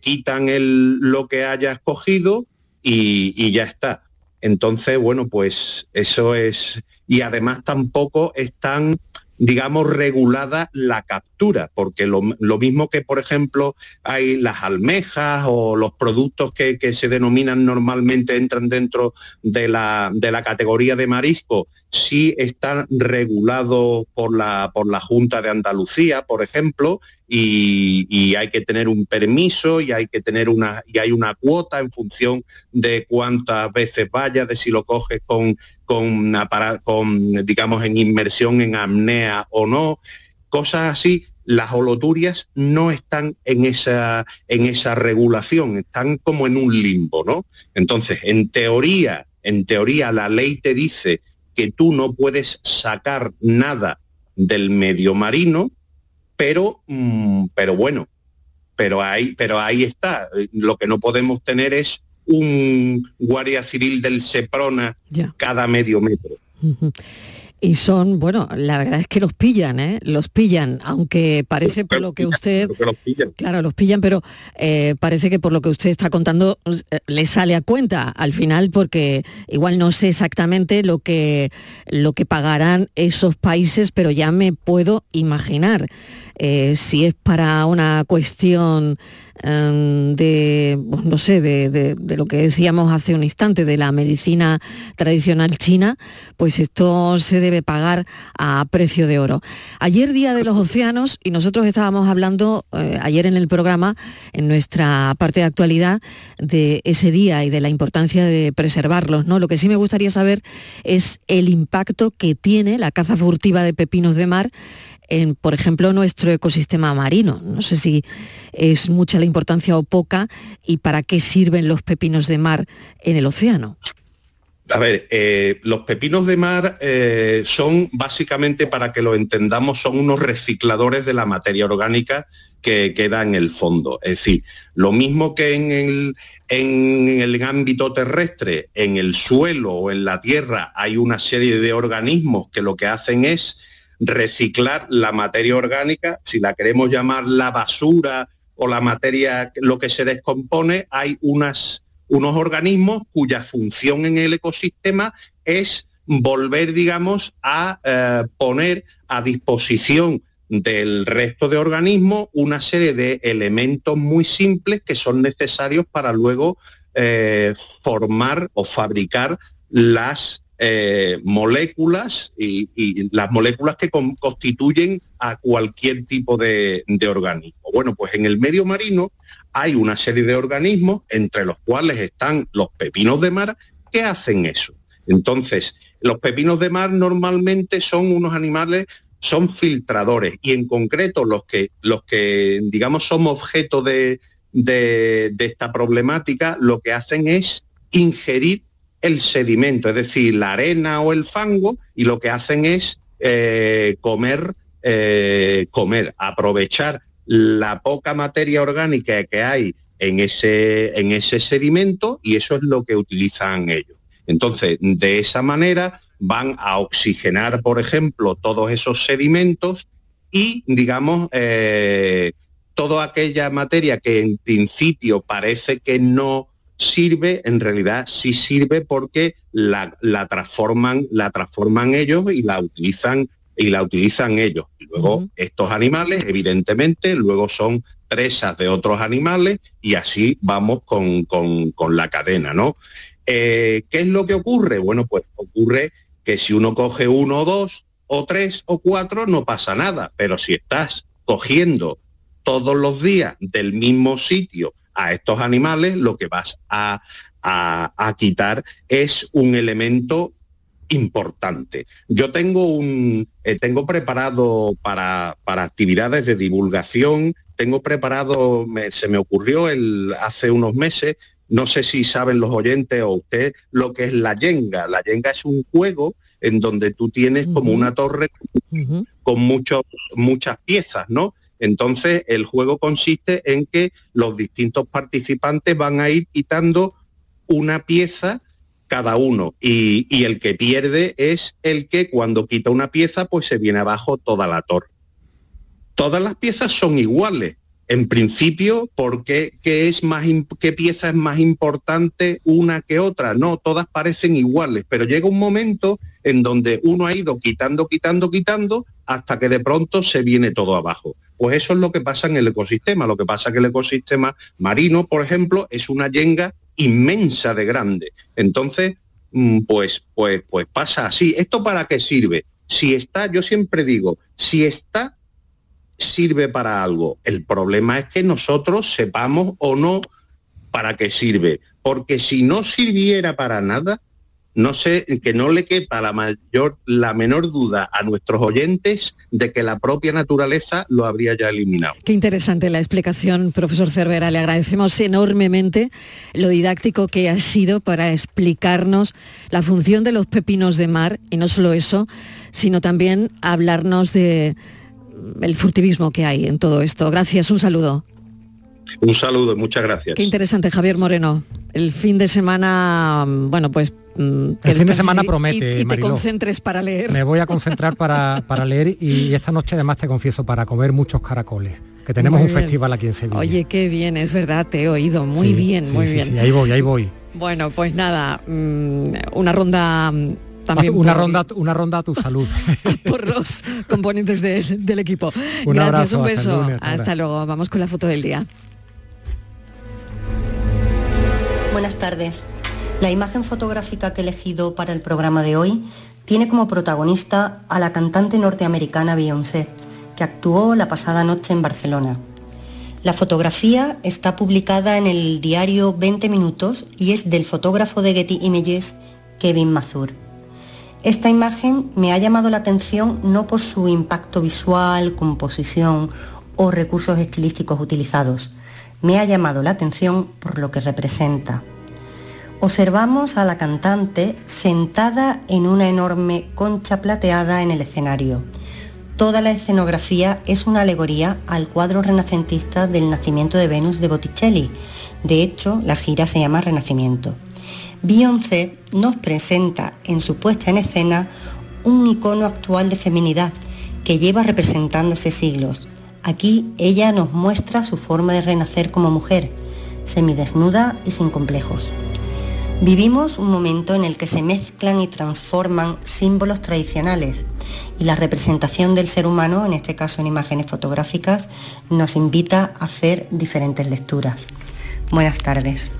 quitan el, lo que hayas cogido y, ya está. Entonces, bueno, pues eso es... Y además tampoco están, digamos, regulada la captura, porque lo, mismo que, por ejemplo, hay las almejas o los productos que, se denominan normalmente entran dentro de la, de la categoría de marisco, sí están regulados por la, por la Junta de Andalucía, por ejemplo, y, hay que tener un permiso y hay que tener una y hay una cuota en función de cuántas veces vaya, de si lo coges con con, con digamos en inmersión en apnea o no, cosas así. Las holoturias no están en esa, en esa regulación, están como en un limbo, ¿no? Entonces, en teoría, en teoría la ley te dice que tú no puedes sacar nada del medio marino, pero, mm, pero bueno, pero ahí, pero ahí está. Lo que no podemos tener es un guardia civil del Seprona cada medio metro. Y son, bueno, la verdad es que los pillan, ¿eh? Los pillan, aunque parece por lo que usted... Claro, los pillan, pero eh, parece que por lo que usted está contando eh, le sale a cuenta al final, porque igual no sé exactamente lo que, lo que pagarán esos países, pero ya me puedo imaginar. Eh, si es para una cuestión de, pues, no sé, de, lo que decíamos hace un instante, de la medicina tradicional china, pues esto se debe pagar a precio de oro. Ayer Día de los Océanos, y nosotros estábamos hablando eh, ayer en el programa, en nuestra parte de actualidad, de ese día y de la importancia de preservarlos. ¿no? Lo que sí me gustaría saber es el impacto que tiene la caza furtiva de pepinos de mar por ejemplo, nuestro ecosistema marino. No sé si es mucha la importancia o poca y para qué sirven los pepinos de mar en el océano. A ver, eh, los pepinos de mar eh, son básicamente, para que lo entendamos, son unos recicladores de la materia orgánica que queda en el fondo. Es decir, lo mismo que en el, en el ámbito terrestre, en el suelo o en la tierra hay una serie de organismos que lo que hacen es reciclar la materia orgánica, si la queremos llamar la basura o la materia, lo que se descompone, hay unas, unos organismos cuya función en el ecosistema es volver, digamos, a eh, poner a disposición del resto de organismos una serie de elementos muy simples que son necesarios para luego eh, formar o fabricar las eh, moléculas y, las moléculas que constituyen a cualquier tipo de, organismo. Bueno, pues en el medio marino hay una serie de organismos, entre los cuales están los pepinos de mar, que hacen eso. Entonces, los pepinos de mar normalmente son unos animales, son filtradores, y en concreto los que, los que digamos, son objeto de, de esta problemática, lo que hacen es ingerir el sedimento, es decir, la arena o el fango, y lo que hacen es eh, comer, eh, comer, aprovechar la poca materia orgánica que hay en ese, en ese sedimento y eso es lo que utilizan ellos. Entonces, de esa manera van a oxigenar, por ejemplo, todos esos sedimentos y, digamos, eh, toda aquella materia que en principio parece que no sirve, en realidad sí sirve porque la, transforman, la transforman ellos y la utilizan y la utilizan ellos. Y luego estos animales, evidentemente, luego son presas de otros animales y así vamos con, la cadena, ¿no? Eh, ¿Qué es lo que ocurre? Bueno, pues ocurre que si uno coge uno o dos o tres o cuatro no pasa nada, pero si estás cogiendo todos los días del mismo sitio a estos animales, lo que vas a, quitar es un elemento importante. Yo tengo un eh, tengo preparado para, para, actividades de divulgación, tengo preparado, se me ocurrió el, hace unos meses, no sé si saben los oyentes o usted lo que es la yenga. La yenga es un juego en donde tú tienes como una torre con muchos, muchas piezas, ¿no? Entonces, el juego consiste en que los distintos participantes van a ir quitando una pieza cada uno y, el que pierde es el que cuando quita una pieza pues se viene abajo toda la torre. Todas las piezas son iguales, en principio, porque qué qué pieza es más importante una que otra. No, todas parecen iguales, pero llega un momento en donde uno ha ido quitando, quitando, quitando, hasta que de pronto se viene todo abajo. Pues eso es lo que pasa en el ecosistema. Lo que pasa es que el ecosistema marino, por ejemplo, es una yenga inmensa de grande. Entonces, mm, pues, pues, pues pasa así. ¿Esto para qué sirve? Si está, yo siempre digo, si está sirve para algo. El problema es que nosotros sepamos o no para qué sirve. Porque si no sirviera para nada, no sé, que no le quepa la mayor, la menor duda a nuestros oyentes de que la propia naturaleza lo habría ya eliminado. Qué interesante la explicación, profesor Cervera. Le agradecemos enormemente lo didáctico que ha sido para explicarnos la función de los pepinos de mar y no solo eso, sino también hablarnos de el furtivismo que hay en todo esto. Gracias, un saludo. Un saludo, muchas gracias. Qué interesante, Javier Moreno. El fin de semana, bueno, pues... Mm, el fin de semana promete, y, te concentres para leer. Me voy a concentrar para, para leer y esta noche además te confieso para comer muchos caracoles que tenemos un festival aquí en Sevilla. Oye, qué bien, es verdad, te he oído. Muy bien, muy bien. Sí, ahí voy, ahí voy. Bueno, pues nada, mm, una ronda también una ronda una ronda a tu salud por los componentes del equipo un gracias un beso hasta, luego vamos con la foto del día buenas tardes la imagen fotográfica que he elegido para el programa de hoy tiene como protagonista a la cantante norteamericana Beyoncé que actuó la pasada noche en Barcelona la fotografía está publicada en el diario 20 minutos y es del fotógrafo de Getty Images Kevin Mazur esta imagen me ha llamado la atención no por su impacto visual, composición o recursos estilísticos utilizados. Me ha llamado la atención por lo que representa. Observamos a la cantante sentada en una enorme concha plateada en el escenario. Toda la escenografía es una alegoría al cuadro renacentista del nacimiento de Venus de Botticelli. De hecho, la gira se llama Renacimiento. Beyoncé nos presenta en su puesta en escena un icono actual de feminidad que lleva representándose siglos. Aquí ella nos muestra su forma de renacer como mujer, semidesnuda y sin complejos. Vivimos un momento en el que se mezclan y transforman símbolos tradicionales y la representación del ser humano, en este caso en imágenes fotográficas, nos invita a hacer diferentes lecturas. Buenas tardes.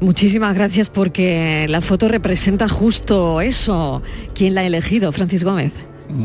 Muchísimas gracias porque la foto representa justo eso. ¿Quién la ha elegido? Francis Gómez.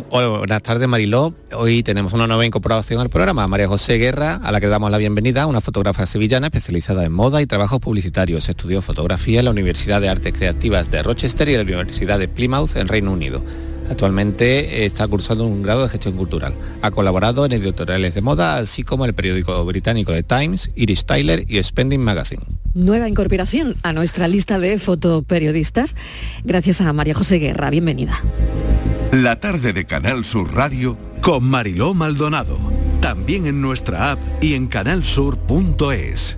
Hola, buenas tardes Mariló. Hoy tenemos una nueva incorporación al programa, María José Guerra, a la que damos la bienvenida, una fotógrafa sevillana especializada en moda y trabajos publicitarios. Estudió fotografía en la Universidad de Artes Creativas de Rochester y en la Universidad de Plymouth en Reino Unido. Actualmente está cursando un grado de gestión cultural. Ha colaborado en editoriales de moda, así como el periódico británico The Times, Iris Tyler y Spending Magazine nueva incorporación a nuestra lista de fotoperiodistas. Gracias a María José Guerra. Bienvenida. La tarde de Canal Sur Radio con Mariló Maldonado. También en nuestra app y en canalsur.es.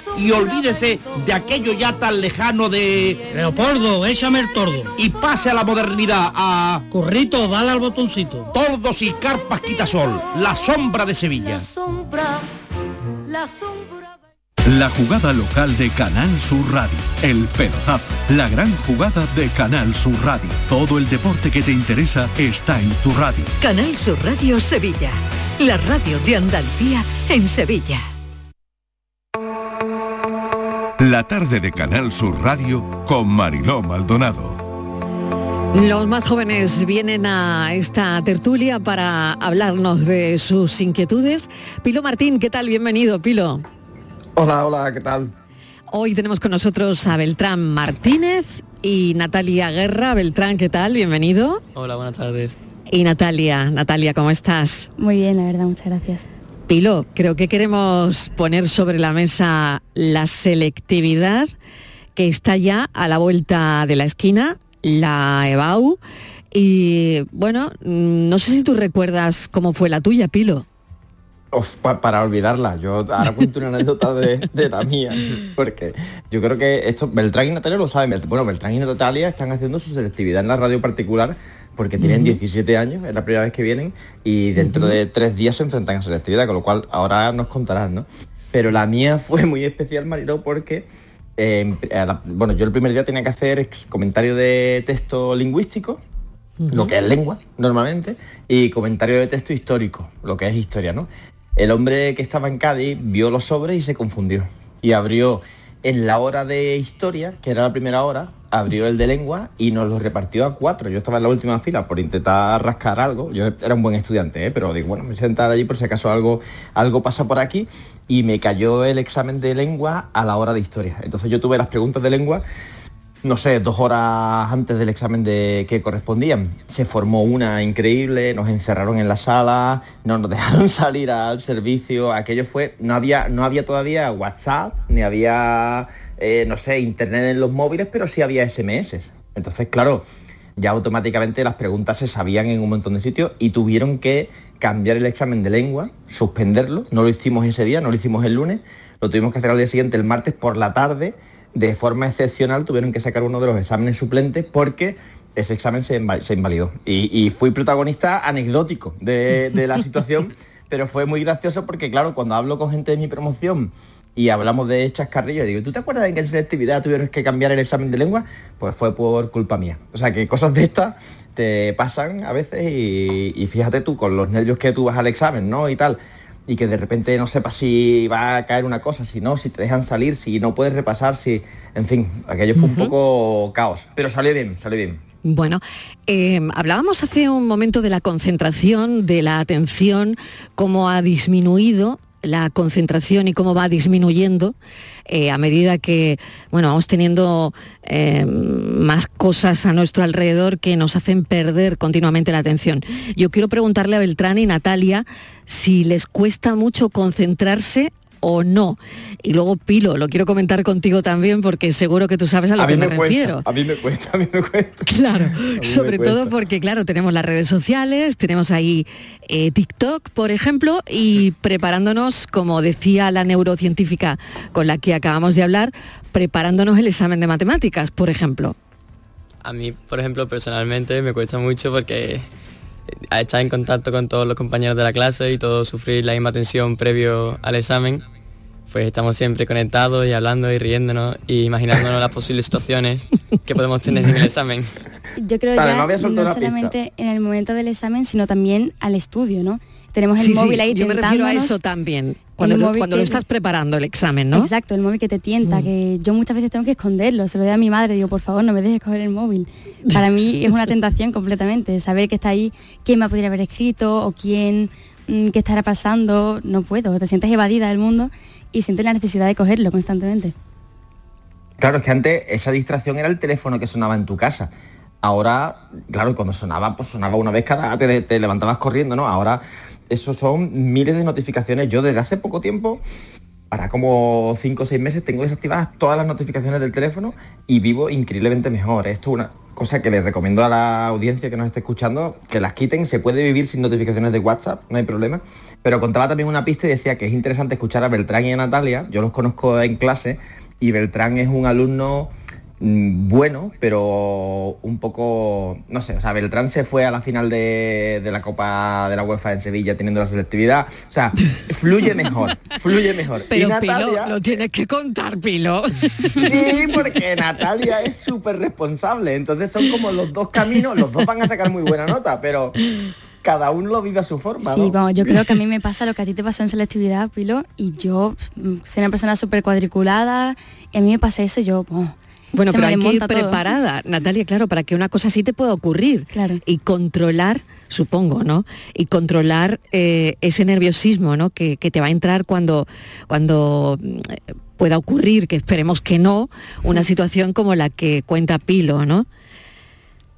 y olvídese de aquello ya tan lejano de... Leopoldo, échame el tordo. Y pase a la modernidad, a... Corrito, dale al botoncito. Tordos y carpas quitasol, la sombra de Sevilla. La sombra, la sombra... La jugada local de Canal Sur Radio. El pelotazo. La gran jugada de Canal Sur Radio. Todo el deporte que te interesa está en tu radio. Canal Sur Radio Sevilla. La radio de Andalucía en Sevilla. La tarde de Canal Sur Radio con Mariló Maldonado. Los más jóvenes vienen a esta tertulia para hablarnos de sus inquietudes. Pilo Martín, ¿qué tal? Bienvenido, Pilo. Hola, hola, ¿qué tal? Hoy tenemos con nosotros a Beltrán Martínez y Natalia Guerra. Beltrán, ¿qué tal? Bienvenido. Hola, buenas tardes. Y Natalia, Natalia, ¿cómo estás? Muy bien, la verdad, muchas gracias. Pilo, creo que queremos poner sobre la mesa la selectividad que está ya a la vuelta de la esquina, la EBAU. Y bueno, mm, no sé si tú recuerdas cómo fue la tuya, Pilo. Pa- para olvidarla, yo ahora cuento una anécdota de, de la mía, porque yo creo que esto, Beltrán y Natalia lo saben, bueno, Beltrán y Natalia están haciendo su selectividad en la radio particular porque tienen Ujú. 17 años, es la primera vez que vienen, y dentro de tres días se enfrentan a selectividad, con lo cual ahora nos contarán, ¿no? Pero la mía fue muy especial, Mariló, porque, eh, la- bueno, yo el primer día tenía que hacer comentario de texto lingüístico, lo que es lengua normalmente, y comentario de texto histórico, lo que es historia, ¿no? El hombre que estaba en Cádiz vio los sobres y se confundió. Y abrió en la hora de historia, que era la primera hora, abrió el de lengua y nos lo repartió a cuatro. Yo estaba en la última fila por intentar rascar algo. Yo era un buen estudiante, ¿eh? pero digo, bueno, me voy a sentar allí por si acaso algo, algo pasa por aquí. Y me cayó el examen de lengua a la hora de historia. Entonces yo tuve las preguntas de lengua no sé, dos horas antes del examen de que correspondían. Se formó una increíble, nos encerraron en la sala, no nos dejaron salir al servicio, aquello fue, no había, no había todavía WhatsApp, ni había, eh, no sé, internet en los móviles, pero sí había SMS. Entonces, claro, ya automáticamente las preguntas se sabían en un montón de sitios y tuvieron que cambiar el examen de lengua, suspenderlo, no lo hicimos ese día, no lo hicimos el lunes, lo tuvimos que hacer al día siguiente, el martes por la tarde, de forma excepcional tuvieron que sacar uno de los exámenes suplentes porque ese examen se, se invalidó. Y, y fui protagonista anecdótico de, de la situación, pero fue muy gracioso porque, claro, cuando hablo con gente de mi promoción y hablamos de chascarrillos, digo, ¿tú te acuerdas de que en selectividad tuvieron que cambiar el examen de lengua? Pues fue por culpa mía. O sea, que cosas de estas te pasan a veces y, y fíjate tú, con los nervios que tú vas al examen, ¿no? Y tal, y que de repente no sepas si va a caer una cosa, si no, si te dejan salir, si no puedes repasar, si... En fin, aquello fue un poco caos, pero salió bien, salió bien. Bueno, eh, hablábamos hace un momento de la concentración, de la atención, cómo ha disminuido la concentración y cómo va disminuyendo eh, a medida que bueno vamos teniendo eh, más cosas a nuestro alrededor que nos hacen perder continuamente la atención. Yo quiero preguntarle a Beltrán y Natalia si les cuesta mucho concentrarse o no. Y luego Pilo, lo quiero comentar contigo también porque seguro que tú sabes a lo a que me, me, cuesta, refiero. a mí me cuesta, a mí me cuesta. Claro, sobre todo porque, claro, tenemos las redes sociales, tenemos ahí eh, TikTok, por ejemplo, y preparándonos, como decía la neurocientífica con la que acabamos de hablar, preparándonos el examen de matemáticas, por ejemplo. A mí, por ejemplo, personalmente me cuesta mucho porque eh, estar en contacto con todos los compañeros de la clase y todos sufrir la misma tensión previo al examen, pues estamos siempre conectados y hablando y riéndonos y imaginándonos las posibles situaciones que podemos tener en el examen. Yo creo a soltar no solamente en el momento del examen, sino también al estudio, ¿no? Tenemos el Sí, sí, móvil ahí yo me refiero a eso también, cuando, lo, cuando estás preparando el examen, ¿no? Exacto, el móvil que te tienta, Mm. que yo muchas veces tengo que esconderlo, se lo doy a mi madre, digo, por favor, no me dejes coger el móvil. Para mí es una tentación completamente, saber que está ahí, quién me podría haber escrito o quién, mm, qué estará pasando, no puedo, te sientes evadida del mundo y sientes la necesidad de cogerlo constantemente. Claro, es que antes esa distracción era el teléfono que sonaba en tu casa. Ahora, claro, cuando sonaba, pues sonaba una vez cada, te, te levantabas corriendo, ¿no? Ahora, eso son miles de notificaciones. Yo desde hace poco tiempo, para como 5 o 6 meses, tengo desactivadas todas las notificaciones del teléfono y vivo increíblemente mejor. Esto es una cosa que les recomiendo a la audiencia que nos esté escuchando, que las quiten. Se puede vivir sin notificaciones de WhatsApp, no hay problema. Pero contaba también una pista y decía que es interesante escuchar a Beltrán y a Natalia. Yo los conozco en clase y Beltrán es un alumno bueno, pero un poco, no sé, o sea, Beltrán se fue a la final de, de la Copa de la UEFA en Sevilla teniendo la selectividad, o sea, fluye mejor, fluye mejor. Pero y Natalia, Pilo, lo tienes que contar, Pilo. Sí, porque Natalia es súper responsable, entonces son como los dos caminos, los dos van a sacar muy buena nota, pero cada uno lo vive a su forma. Sí, ¿no? vamos, yo creo que a mí me pasa lo que a ti te pasó en selectividad, Pilo, y yo mm, soy una persona súper cuadriculada, y a mí me pasa eso, yo... oh, Bueno, se pero me hay que ir todo. preparada, Natalia, claro, para que una cosa así te pueda ocurrir. Claro. Y controlar, supongo, ¿no? Y controlar eh, ese nerviosismo, ¿no? Que, que te va a entrar cuando, cuando mm, pueda ocurrir, que esperemos que no, una situación como la que cuenta Pilo, ¿no?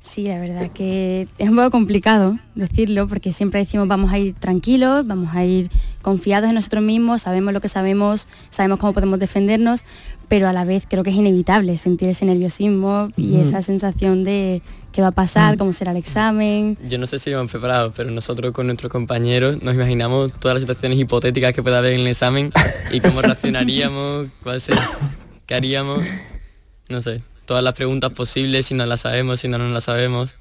Sí, la verdad que es un poco complicado decirlo porque siempre decimos vamos a ir tranquilos, vamos a ir confiados en nosotros mismos, sabemos lo que sabemos, sabemos cómo podemos defendernos, pero a la vez creo que es inevitable sentir ese nerviosismo y esa sensación de qué va a pasar, cómo será el examen. Yo no sé si lo hemos preparado, pero nosotros con nuestros compañeros nos imaginamos todas las situaciones hipotéticas que pueda haber en el examen y cómo reaccionaríamos, cuál sería, qué haríamos, no sé, todas las preguntas posibles, si no las sabemos, si no no las sabemos.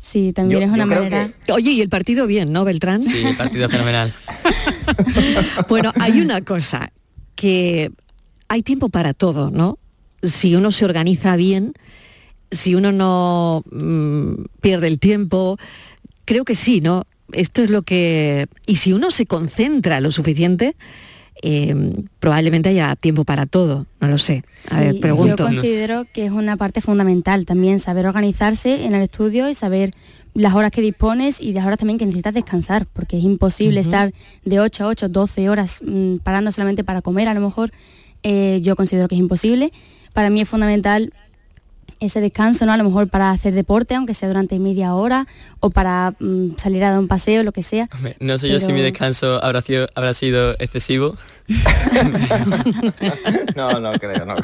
Sí, también es una manera... Oye, y el partido bien, ¿no, Beltrán? Sí, el partido fenomenal. Bueno, hay una cosa, que hay tiempo para todo, ¿no? Si uno se organiza bien, si uno no mm, pierde el tiempo, creo que sí, ¿no? Esto es lo que... Y si uno se concentra lo suficiente, eh, probablemente haya tiempo para todo, no lo sé. A ver, pregunto. Yo considero que es una parte fundamental también saber organizarse en el estudio y saber las horas que dispones y las horas también que necesitas descansar, porque es imposible estar de 8 a 8, 12 horas mm, parando solamente para comer, a lo mejor eh, yo considero que es imposible. Para mí es fundamental ese descanso, ¿no? A lo mejor para hacer deporte, aunque sea durante media hora, o para mm, salir a dar un paseo, lo que sea. Hombre, No sé yo si mi descanso habrá sido, habrá sido excesivo, No, no creo, no.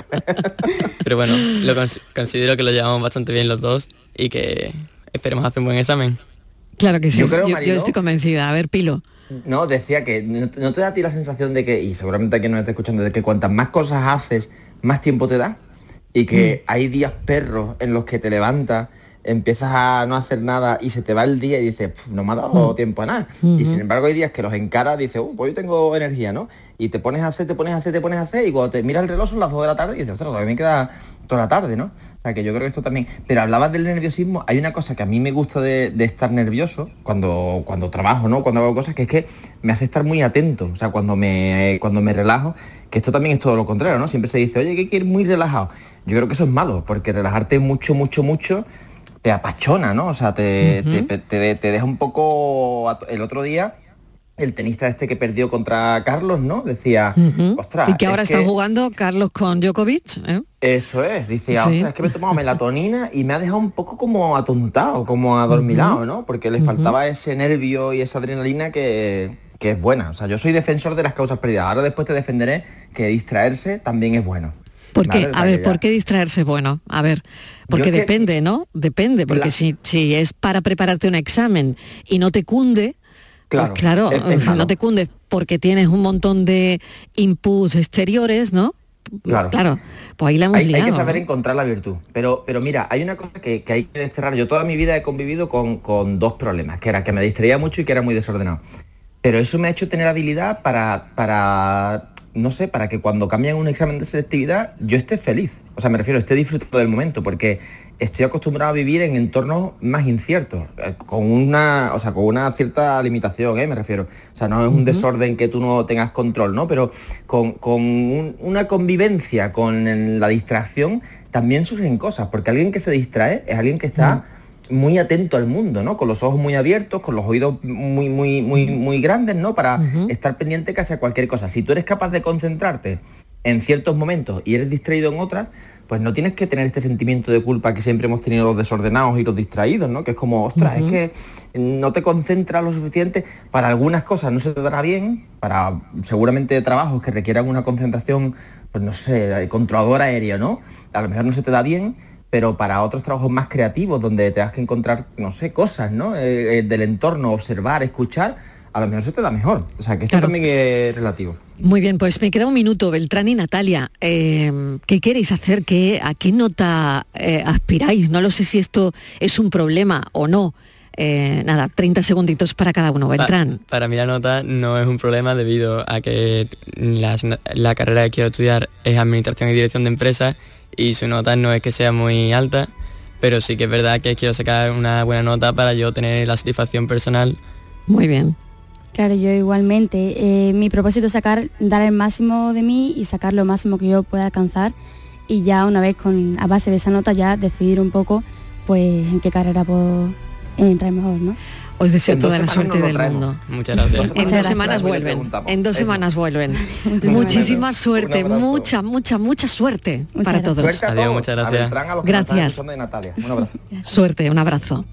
pero bueno, lo cons- considero que lo llevamos bastante bien los dos y que esperemos hacer un buen examen. Claro que sí, Yo yo, creo, yo Mariló- estoy convencida. A ver, Pilo. No, decía que no, no te da a ti la sensación de que, y seguramente aquí nos está escuchando, de que cuantas más cosas haces, más tiempo te da. Y que hay días perros en los que te levantas, empiezas a no hacer nada y se te va el día y dices, "Pf, no me ha dado tiempo a nada. Y Ujú. sin embargo hay días que los encaras, dices, "Uh, pues yo tengo energía, ¿no? Y te pones a hacer, te pones a hacer, te pones a hacer, y cuando te miras el reloj son las 2 de la tarde y dices, ostras, todavía me queda toda la tarde, ¿no? O sea, que yo creo que esto también... Pero hablabas del nerviosismo, hay una cosa que a mí me gusta de, de estar nervioso cuando, cuando trabajo, ¿no? Cuando hago cosas, que es que me hace estar muy atento. O sea, cuando me, cuando me relajo, que esto también es todo lo contrario, ¿no? Siempre se dice, oye, que hay que ir muy relajado. Yo creo que eso es malo, porque relajarte mucho, mucho, mucho te apachona, ¿no? O sea, te, te, te- te deja un poco... El otro día, el tenista este que perdió contra Carlos, ¿no? Decía, ostras, y que ahora es está que- jugando Carlos con Djokovic. ¿eh? eso es, dice, Sí. ostras, es que me he tomado melatonina y me ha dejado un poco como atontado, como adormilado. ¿no? Porque le faltaba ese nervio y esa adrenalina que, que es buena. O sea, yo soy defensor de las causas perdidas. Ahora después te defenderé que distraerse también es bueno. ¿Por qué? A ver, ¿por qué distraerse? Bueno, a ver, porque que- depende, ¿no? Depende, porque La- si, si es para prepararte un examen y no te cunde, Claro, pues claro, malo. no te cunde porque tienes un montón de inputs exteriores, ¿no? Claro. Claro, pues ahí la hemos Hay, hay que saber ¿no? encontrar la virtud. Pero, pero mira, hay una cosa que, que hay que desterrar. Yo toda mi vida he convivido con, con dos problemas, que era que me distraía mucho y que era muy desordenado. Pero eso me ha hecho tener habilidad para, para, no sé, para que cuando cambian un examen de selectividad yo esté feliz. O sea, me refiero, esté disfrutando del momento, porque estoy acostumbrado a vivir en entornos más inciertos, eh, con una, o sea, con una cierta limitación, ¿eh? me refiero. O sea, no es un desorden que tú no tengas control, ¿no? Pero con, con un- una convivencia con la distracción también surgen cosas, porque alguien que se distrae es alguien que está muy atento al mundo, ¿no? Con los ojos muy abiertos, con los oídos muy, muy, muy, muy grandes, ¿no? Para estar pendiente casi a cualquier cosa. Si tú eres capaz de concentrarte en ciertos momentos y eres distraído en otras, pues no tienes que tener este sentimiento de culpa que siempre hemos tenido los desordenados y los distraídos, ¿no? Que es como, ostras, es que no te concentras lo suficiente, para algunas cosas no se te dará bien, para seguramente trabajos que requieran una concentración, pues no sé, controlador aéreo, ¿no? A lo mejor no se te da bien, pero para otros trabajos más creativos, donde tengas que encontrar, no sé, cosas, ¿no? Eh, eh, del entorno, observar, escuchar, a lo mejor se te da mejor. O sea, que esto Claro. también es relativo. Muy bien, pues me queda un minuto, Beltrán y Natalia. eh, ¿Qué queréis hacer? ¿Qué, ¿A qué nota eh, aspiráis? No lo sé si esto es un problema o no. Eh, nada, 30 segunditos para cada uno. Beltrán. para mí la nota no es un problema debido a que la, la carrera que quiero estudiar es Administración y Dirección de Empresas y su nota no es que sea muy alta, pero sí que es verdad que quiero sacar una buena nota para yo tener la satisfacción personal Muy bien. Claro, yo igualmente. Eh, mi propósito es sacar, dar el máximo de mí y sacar lo máximo que yo pueda alcanzar y ya una vez con a base de esa nota ya decidir un poco pues en qué carrera puedo entrar mejor, ¿no? Os deseo toda la suerte del mundo. Muchas gracias. En dos semanas vuelven. En dos semanas vuelven. Muchísima suerte, mucha, mucha, mucha suerte para todos. Adiós, muchas gracias. Gracias. Suerte, un abrazo.